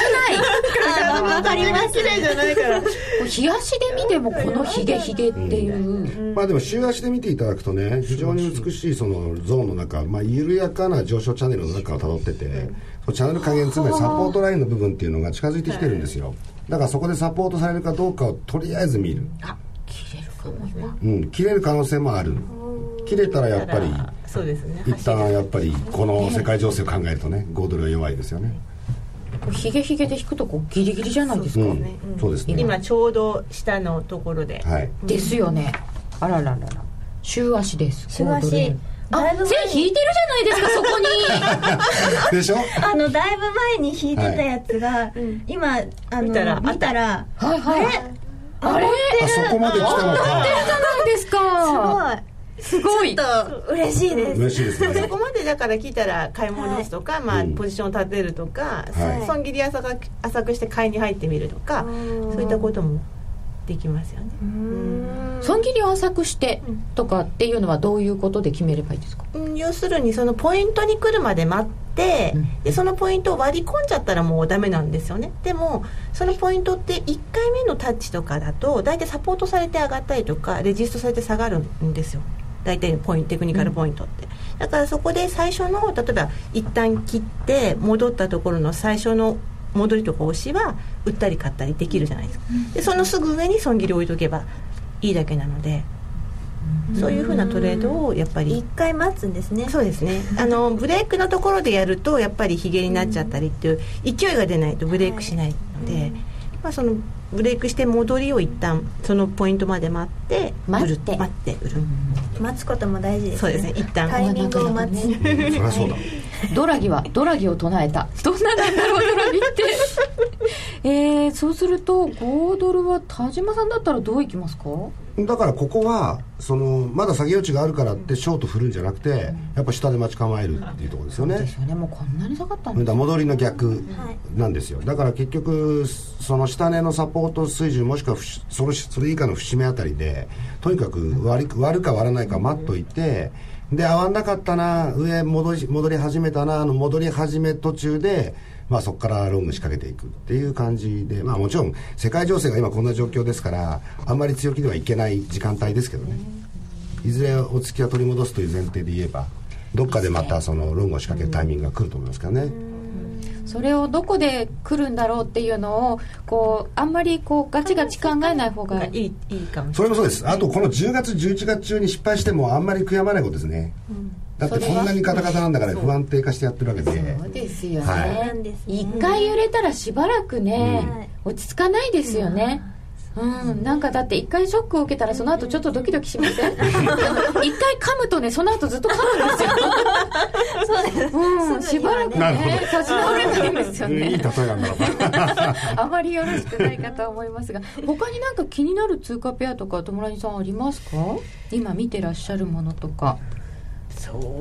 い。わかります。綺麗じゃないから日足で見てもこのヒゲヒゲっていう、まあでも週足で見ていただくとね非常に美しいそのゾーンの中、まあ、緩やかな上昇チャンネルの中をたどってて、そのチャンネル加減つまりサポートラインの部分っていうのが近づいてきてるんですよ。だからそこでサポートされるかどうかをとりあえず見る。あ切れるかも今うん切れる可能性もある。切れたらやっぱりそうですね。一旦やっぱりこの世界情勢を考えるとね5ドルは弱いですよね。こうヒゲヒゲで引くとこうギリギリじゃないですか、うんそうですね。今ちょうど下のところで、はい。ですよね。あらららら。週足です。週足5ドル円あだいぶ前に。線引いてるじゃないですかそこに。でしょ？あのだいぶ前に引いてたやつが、今あの見たら見たら。はいはい。あれ？あそこまで来たのか。じゃないですか。すすごい。ごい。ちょっと嬉しいです。嬉しいですそねこまでだから聞いたら買い戻すとか、まあ、うんポジションを立てるとか、はい。損切り浅く浅くして買いに入ってみるとかうんそういったこともできますよね、損切りを浅くしてとかっていうのはどういうことで決めればいいですか？うん。要するにそのポイントに来るまで待って、うん。でそのポイントを割り込んじゃったらもうダメなんですよね。でもそのポイントって1回目のタッチとかだと大体サポートされて上がったりとかレジストされて下がるんですよ。大体ポイントテクニカルポイントって、だからそこで最初の例えば一旦切って戻ったところの最初の戻りとか押しは売ったり買ったりできるじゃないですか、でそのすぐ上に損切り置いとけばいいだけなので、そういうふうなトレードをやっぱり一回待つんですね。そうですね。あのブレイクのところでやるとやっぱりヒゲになっちゃったりっていう勢いが出ないとブレイクしないので、まあ、そのブレイクして戻りを一旦そのポイントまで待って待って。待って売る、待つことも大事ですそうですね。一旦。タイミングを待つ、ねそりゃそうだ。ドラギはドラギを唱えた。どんななんだろうドラギって。えー、そうすると5ドルは田島さんだったらどういきますか？だからここはそのまだ下げ余地があるからってショート振るんじゃなくてやっぱ下で待ち構えるっていうところですよね。ですよね。もうこんなに下がったんだ戻りの逆なんですよ。だから結局その下値のサポート水準もしくはそれそれ以下の節目あたりでとにかく割り割るか割らないか待っといてで合わなかったな上戻り戻り始めたなあの戻り始め途中でまあそこからロング仕掛けていくっていう感じでまあもちろん世界情勢が今こんな状況ですからあんまり強気ではいけない時間帯ですけどね。いずれお付きは取り戻すという前提で言えばどっかでまたそのロングを仕掛けるタイミングが来ると思いますからね。それをどこで来るんだろうっていうのをこうあんまりこうガチガチ考えない方がいいいいかもしそれない。れもそうです。あとこの10月11月中に失敗してもあんまり悔やまないことですね、だってこんなにガタガタなんだから不安定化してやってるわけで。そうですよね、一回揺れたらしばらくね、落ち着かないですよね、うん、なんかだって一回ショックを受けたらその後ちょっとドキドキしません？一回噛むとねその後ずっと噛むんですよ。そうです。うん、しばらくね立ち直れないんですよいい例えねなんだろうな。あまりよろしくないかと思いますが他になんか気になる通貨ペアとか友達さんありますか？今見てらっしゃるものとか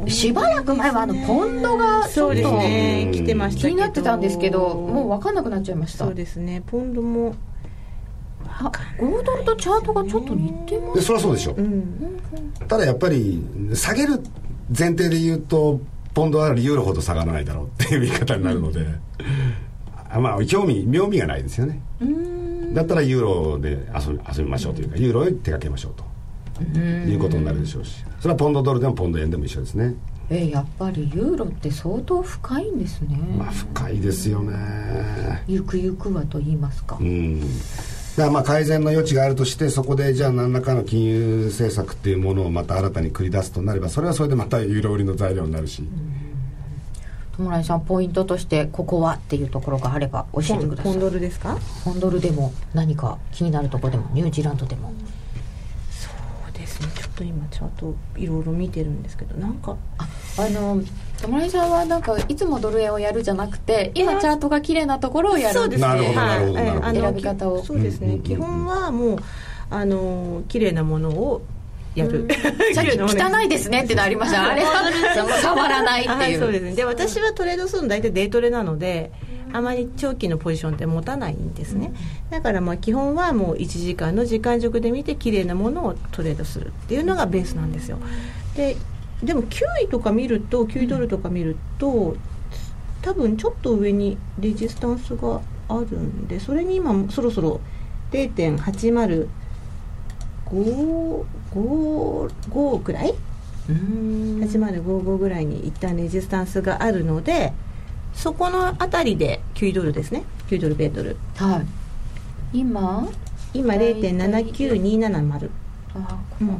しばらく前はあのポンドがちょっとね来てました気になってたんですけどもう分かんなくなっちゃいました。そうですね。ポンドも。あ5ドルとチャートがちょっと似てまですそりゃそうでしょ。うん。ただやっぱり下げる前提で言うとポンドはユーロほど下がらないだろうっていう言い方になるので、あまあ興味妙味がないですよね。だったらユーロで遊び遊びましょうというかユーロに手掛けましょうということになるでしょうし。それはポンドドルでもポンド円でも一緒ですね。えーやっぱりユーロって相当深いんですね、まあ深いですよね。ゆくゆくはと言いますか、うん。だからまあ改善の余地があるとしてそこでじゃあ何らかの金融政策っていうものをまた新たに繰り出すとなればそれはそれでまたユーロ売りの材料になるし、友達さんポイントとしてここはっていうところがあれば教えポンポンてください。ドルですか？ポンドルでも何か気になるところでもニュージーランドでもと今チャートいろいろ見てるんですけどなんかああの友達さんはなんかいつもドル円をやるじゃなくて今チャートが綺麗なところをやるんですね。なるほどはいなるほどなるほど。あの選び方を。そうですね、うんうんうん。基本はもうあの綺麗なものをやる、さっき汚いですねってのありました。あれは 触らないってはいいう,、そうですね。で私はトレードするの大体デイトレなのであまり長期のポジションって持たないんですね、だからまあ基本はもう1時間の時間軸で見て綺麗なものをトレードするっていうのがベースなんですよ。ででも9位とか見ると9位ドルとか見ると多分ちょっと上にレジスタンスがあるんでそれに今そろそろ0.805 5くらい？8055ぐらいに一旦レジスタンスがあるのでそこのあたりで9ドルですね。9ドル米ドル。はい。今？今0.79270あこの、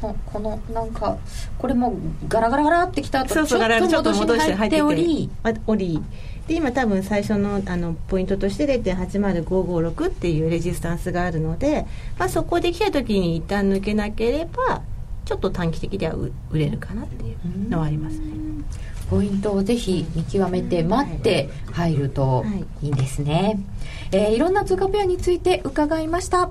このこのなんかこれもガラガラガラってきた後そうそうガラガラちょっと戻して入ってており。あおり。で今多分最初のあのポイントとして0.80556っていうレジスタンスがあるので、まあ、そこで来た時に一旦抜けなければちょっと短期的では売売れるかなっていうのはありますねポイントをぜひ見極めて待って入るといいんですね、えーいろんな通貨ペアについて伺いました。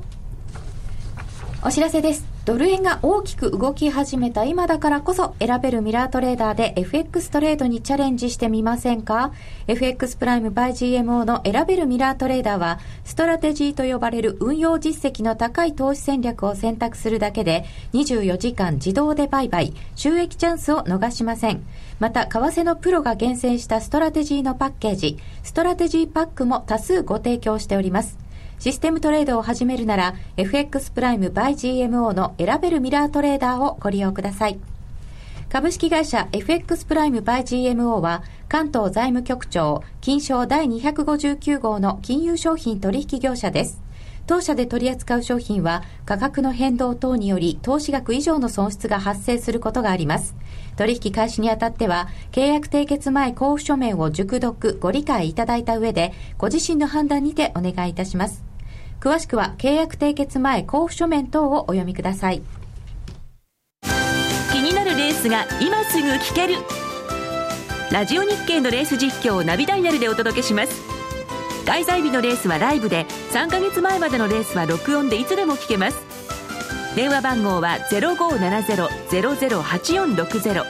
お知らせです。ドル円が大きく動き始めた今だからこそ選べるミラートレーダーで FX トレードにチャレンジしてみませんか？FX プライム by GMO の選べるミラートレーダーはストラテジーと呼ばれる運用実績の高い投資戦略を選択するだけで24時間自動で売買収益チャンスを逃しませんまた為替のプロが厳選したストラテジーのパッケージストラテジーパックも多数ご提供しておりますシステムトレードを始めるなら FX プライム by GMO の選べるミラートレーダーをご利用ください。株式会社 FX プライム by GMO は関東財務局長金賞第259号の金融商品取引業者です。当社で取り扱う商品は価格の変動等により投資額以上の損失が発生することがあります。取引開始にあたっては契約締結前交付書面を熟読ご理解いただいた上でご自身の判断にてお願いいたします。詳しくは契約締結前交付書面等をお読みください。気になるレースが今すぐ聞けるラジオ日経のレース実況をナビダイヤルでお届けします開催日のレースはライブで3ヶ月前までのレースは録音でいつでも聞けます電話番号は0570-008460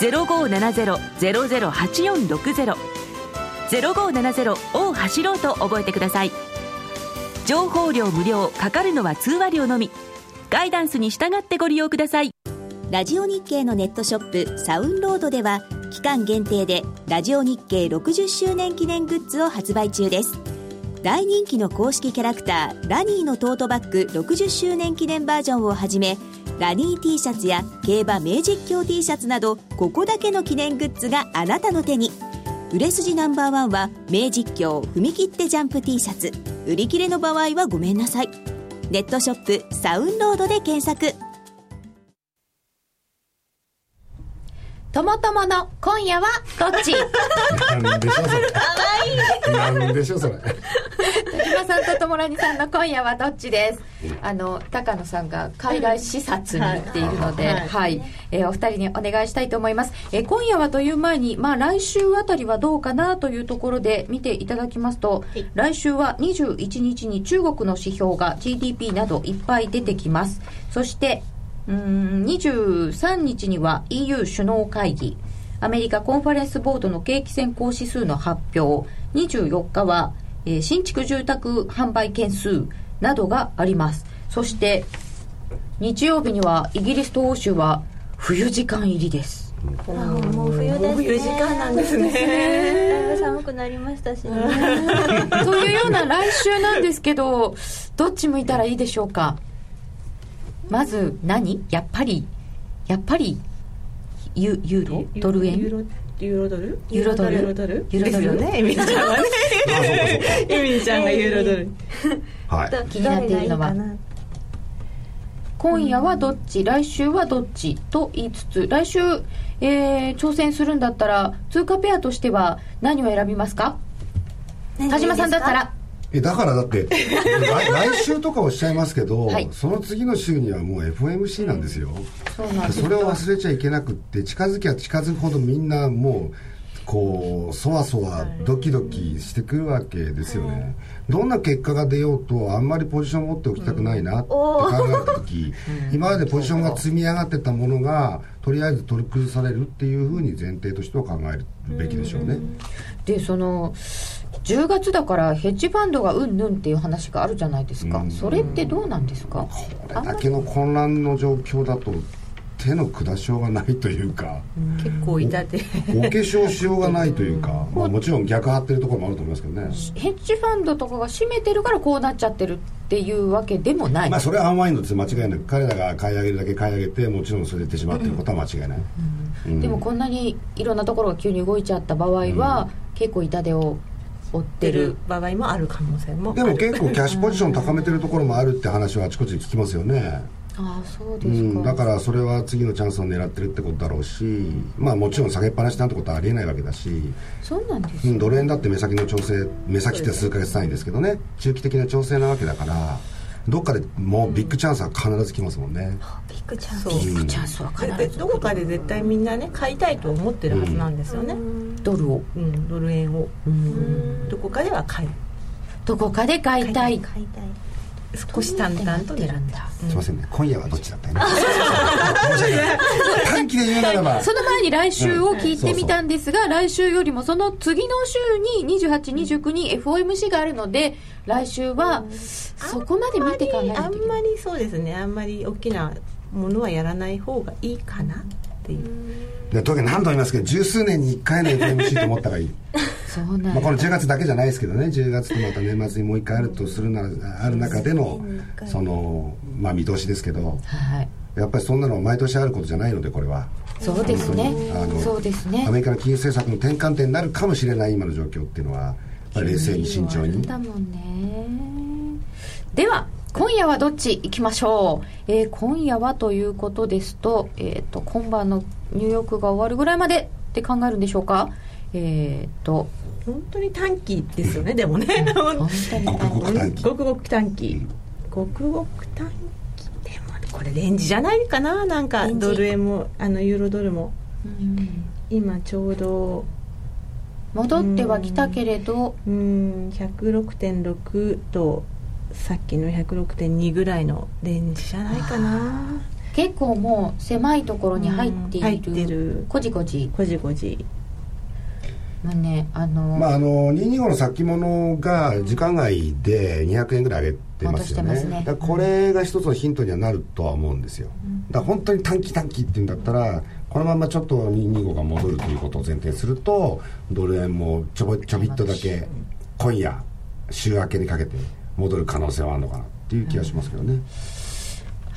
0570-008460 0570を走ろうと覚えてください。情報量無料かかるのは通話料のみ。ガイダンスに従ってご利用ください。ラジオ日経のネットショップサウンロードでは期間限定でラジオ日経60周年記念グッズを発売中です。大人気の公式キャラクターラニーのトートバッグ60周年記念バージョンをはじめラニー T シャツや競馬名実況 T シャツなどここだけの記念グッズがあなたの手に。売れ筋ナンバーワンは名実況踏み切ってジャンプ T シャツ。売り切れの場合はごめんなさい。ネットショップサウンロードで検索。たまたまの今夜はどっち？なんでしょそれなんでしょそれ。田島さんと友ラさんの今夜はどっちです？あの高野さんが海外視察に行っているので、はい、はい。えー、お二人にお願いしたいと思います、えー、今夜はという前に、まあ、来週あたりはどうかなというところで見ていただきますと、はい、来週は21日に中国の指標が GDP などいっぱい出てきます。そしてうん23日には EU 首脳会議。アメリカコンファレンスボードの景気先行指数の発表。24日は、えー、新築住宅販売件数などがあります。そして日曜日にはイギリスと欧州は冬時間入りです。あもう冬ですね。冬時間なんですね。寒くなりましたしね。というような来週なんですけどどっち向いたらいいでしょうか？まず何？やっぱりやっぱりユユーロ？ドル円？ユーロ？ユーロドル？ユーロドル？ユーロドル？ユーロドル。よね。エミちゃんはね。エミちゃんがユーロドル。はい。気になっているのは。今夜はどっち、来週はどっち？と言いつつ来週、えー、挑戦するんだったら通貨ペアとしては何を選びますか？田島さんだったらえだからだって 来週とかおっしゃいますけど、はい、その次の週にはもう FMC なんですよ、そうなんそれを忘れちゃいけなくって近づきゃ近づくほどみんなもうこうそわそわドキドキしてくるわけですよね、どんな結果が出ようとあんまりポジション持っておきたくないなって考えた時、今までポジションが積み上がってたものがとりあえず取り崩されるっていうふうに前提としては考えるべきでしょうね、でその10月だからヘッジファンドがうんぬんっていう話があるじゃないですか、それってどうなんですか？これだけの混乱の状況だと手の下しようがないというか。結構いたてお化粧しようがないというか、まあ、もちろん逆張ってるところもあると思いますけどね。ヘッジファンドとかが占めてるからこうなっちゃってるっていうわけでもない。まあそれはアンワインドって間違いなく。彼らが買い上げるだけ買い上げてもちろんそれで手しまってることは間違いない、うん。うん、でもこんなにいろんなところが急に動いちゃった場合は、結構痛手を追ってる場合もある可能性もでも結構キャッシュポジション高めてるところもあるって話はあちこちで聞きますよね。あそうですか、うん、だからそれは次のチャンスを狙ってるってことだろうし、まあ、もちろん下げっぱなしなんてことはありえないわけだし。そうなんです、ね、ドル円だって目先の調整目先って数か月単位ですけどね。中期的な調整なわけだからどっかでもうビッグチャンスは必ず来ますもんね、ビッグチャンス。ビッグチャンスは必ずどこかで絶対みんなね買いたいと思ってるはずなんですよね、ドルを、うん、ドル円を。どこかでは買い。どこかで買いたい買いたい少し淡々と狙ったすいませんね。今夜はどっちだったよね？短期で言うならば。その前に来週を聞いてみたんですが、来週よりもその次の週に2829に FOMC があるので来週はそこまで見て考えないあんまりそうですね。あんまり大きなものはやらない方がいいかなっていう。で特に何度も言いますけど十数年に1回の FMC と思った方がいい。そうなん、まあ、この10月だけじゃないですけどね。10月とまた年末にもう1回あるとするならある中でのそのまあ見通しですけど、はい、やっぱりそんなの毎年あることじゃないのでこれは。そうですね。あのそうですね。アメリカの金融政策の転換点になるかもしれない今の状況っていうのは冷静に慎重に。だもんね。では今夜はどっち行きましょう、えー、今夜はということですと,、えーと、今晩のニューヨークが終わるぐらいまでって考えるんでしょうか？えっ、ー、と本当に短期ですよねでもね。本当に短期。ごくごく短期。ごくごく短期。でもこれレンジじゃないかな？なんかドル円もあのユーロドルも、うん、今ちょうど。戻ってはきたけれど。うん106.6とさっきの106.2ぐらいのレンジじゃないかな。結構もう狭いところに入っている,、入ってる。こじこじ。こじこじ。まあねあのまああの225の先物が時間外で200円ぐらい上げてますよね。ね。だこれが一つのヒントにはなるとは思うんですよ、うん、だから本当に短期短期っていうんだったらこのままちょっと225が戻るということを前提するとドル円もちょぼちょびっとだけ今夜週明けにかけて戻る可能性はあるのかなっていう気がしますけどね、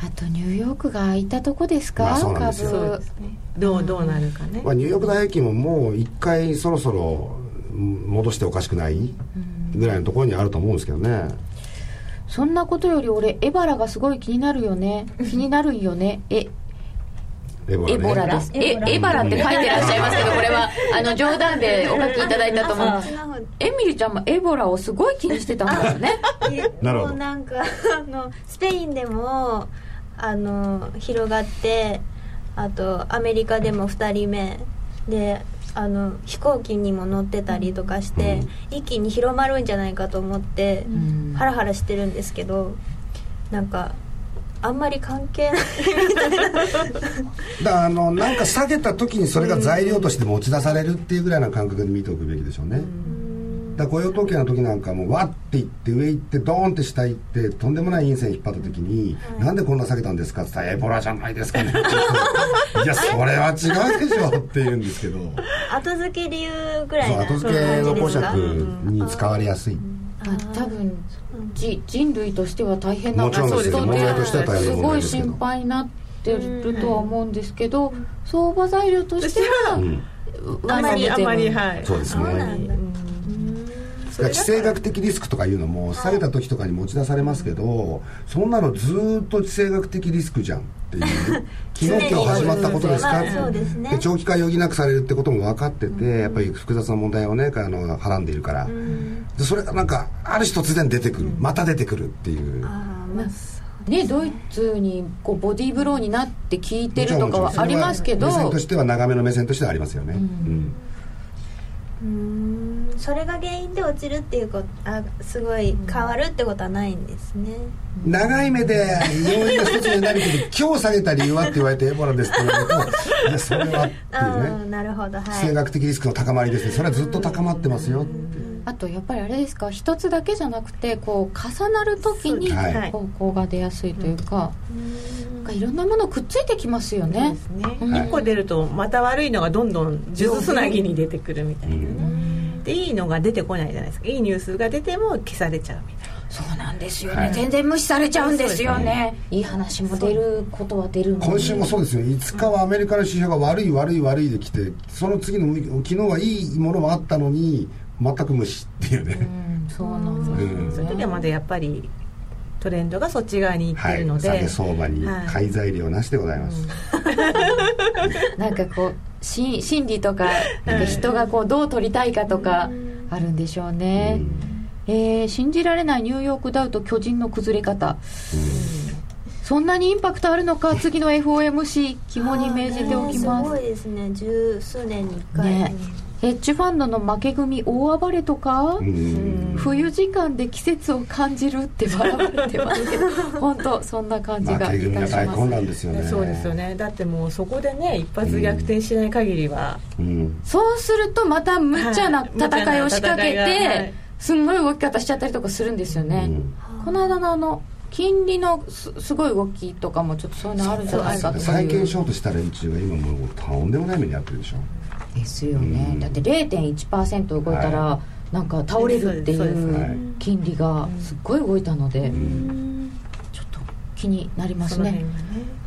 あとニューヨークが空いたとこですか、まあ、そうなんですよ。どうどうなるかね、まあ、ニューヨーク大平均ももう一回そろそろ戻しておかしくないぐらいのところにあると思うんですけどね、そんなことより俺エバラがすごい気になるよね。気になるよね。えエボラ,、エボラですえエバラって書いてらっしゃいますけどこれはあの冗談でお書きいただいたと思う。エミリちゃんもエボラをすごい気にしてたんですね。なるほど。もうなんかあのスペインでもあの広がってあとアメリカでも2人目であの飛行機にも乗ってたりとかして、一気に広まるんじゃないかと思って、ん。ハラハラしてるんですけどなんかあんまり関係ない だからあのなんか下げた時にそれが材料として持ち出されるっていうぐらいの感覚で見ておくべきでしょうね、だ雇用統計の時なんかもうわっていって上行ってドーンって下行ってとんでもない陰線引っ張った時に、なんでこんな下げたんですかって言ったらエボラじゃないですかねいやそれは違うでしょって言うんですけど。後付け理由ぐらい後付けの公爵に使われやすい、あ多分じ人類としては大変なこと問題としては大変な問すごい心配になってるとは思うんですけど相場材料としてはうん。あまりあまりいはい。そうですね地政学的リスクとかいうのも下げた時とかに持ち出されますけど、そんなのずーっと地政学的リスクじゃんっていう 昨日今日始まったことですか？ですね。で長期化余儀なくされるってことも分かってて、やっぱり複雑な問題をねあのはらんでいるから、でそれがなんかある日突然出てくる、また出てくるっていう。あーまあねドイツにこうボディーブローになって聞いてるとかはありますけど。目線としては長めの目線としてはありますよね、うんうーん。それが原因で落ちるっていうことあすごい変わるってことはないんですね、長い目で要因の一つになるけど今日下げた理由はって言われてエボラですって言われると いやそれはっていうあね。あなるほどはい。地政学的リスクの高まりですね。それはずっと高まってますよっていうあとやっぱりあれですか一つだけじゃなくてこう重なる時に方向が出やすいというか,、なんかいろんなものくっついてきますよそうねですね、うん。1個出るとまた悪いのがどんどん数珠つなぎに出てくるみたいな。ね、でいいのが出てこないじゃないですか。いいニュースが出ても消されちゃうみたいな。そうなんですよね、全然無視されちゃうんですよね。いい話も出ることは出るのに。今週もそうですよ。5日はアメリカの指標が悪い悪い悪いで来てその次の昨日はいいものもあったのに全く無視っていうね、うんそうなんですうん。そういう時はまだやっぱりトレンドがそっち側に行ってるので、はい、下げ相場にはい。買い材料なしでございます、なんかこうし心理とかなんか人がこうどう取りたいかとかあるんでしょうね、えー信じられないニューヨークダウと巨人の崩れ方、そんなにインパクトあるのか次の FOMC 肝に銘じておきます。すごいですね。十数年に1回、ねヘッジファンドの負け組大暴れとか、うん。冬時間で季節を感じるって笑われてますけど 本当そんな感じまあがいたします、大混乱ですよね。そうですよね。だってもうそこでね一発逆転しない限りは、うん。そうするとまた無茶な戦いを仕掛けて、はい。すんごい動き方しちゃったりとかするんですよね、うん。この間のあの金利のすすごい動きとかもちょっとそういうのあるんじゃないかと債券ショートした連中が今もうとんでもない目に遭ってるでしょですよね、うん。だって0.1%動いたら、はなんか倒れるっていそう金利がすっごい動いたので、うん。ちょっと気になりますね。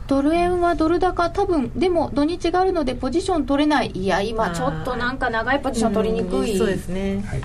ドル円はドル高多分でも土日があるのでポジション取れない。いや今ちょっとなんか長いポジション取りにくい、うんそうですね。はい。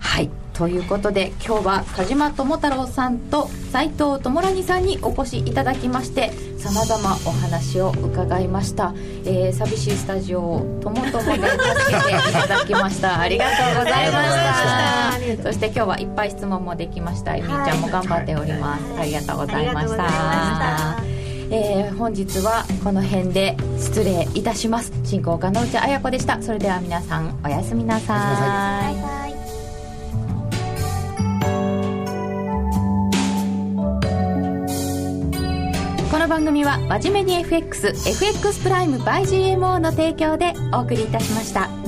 はいということで今日は田島智太郎さんと斉藤智良さんにお越しいただきましてさまざまお話を伺いました、えー寂しいスタジオをともともで助けていただき ました。ありがとうございました。そして今日はいっぱい質問もできました。えみーちゃんも頑張っております、ありがとうございました。えー本日はこの辺で失礼いたします。進行家の内彩子でした。それでは皆さんおやすみなさいこの番組は真面目に FXFX プライム by GMO の提供でお送りいたしました。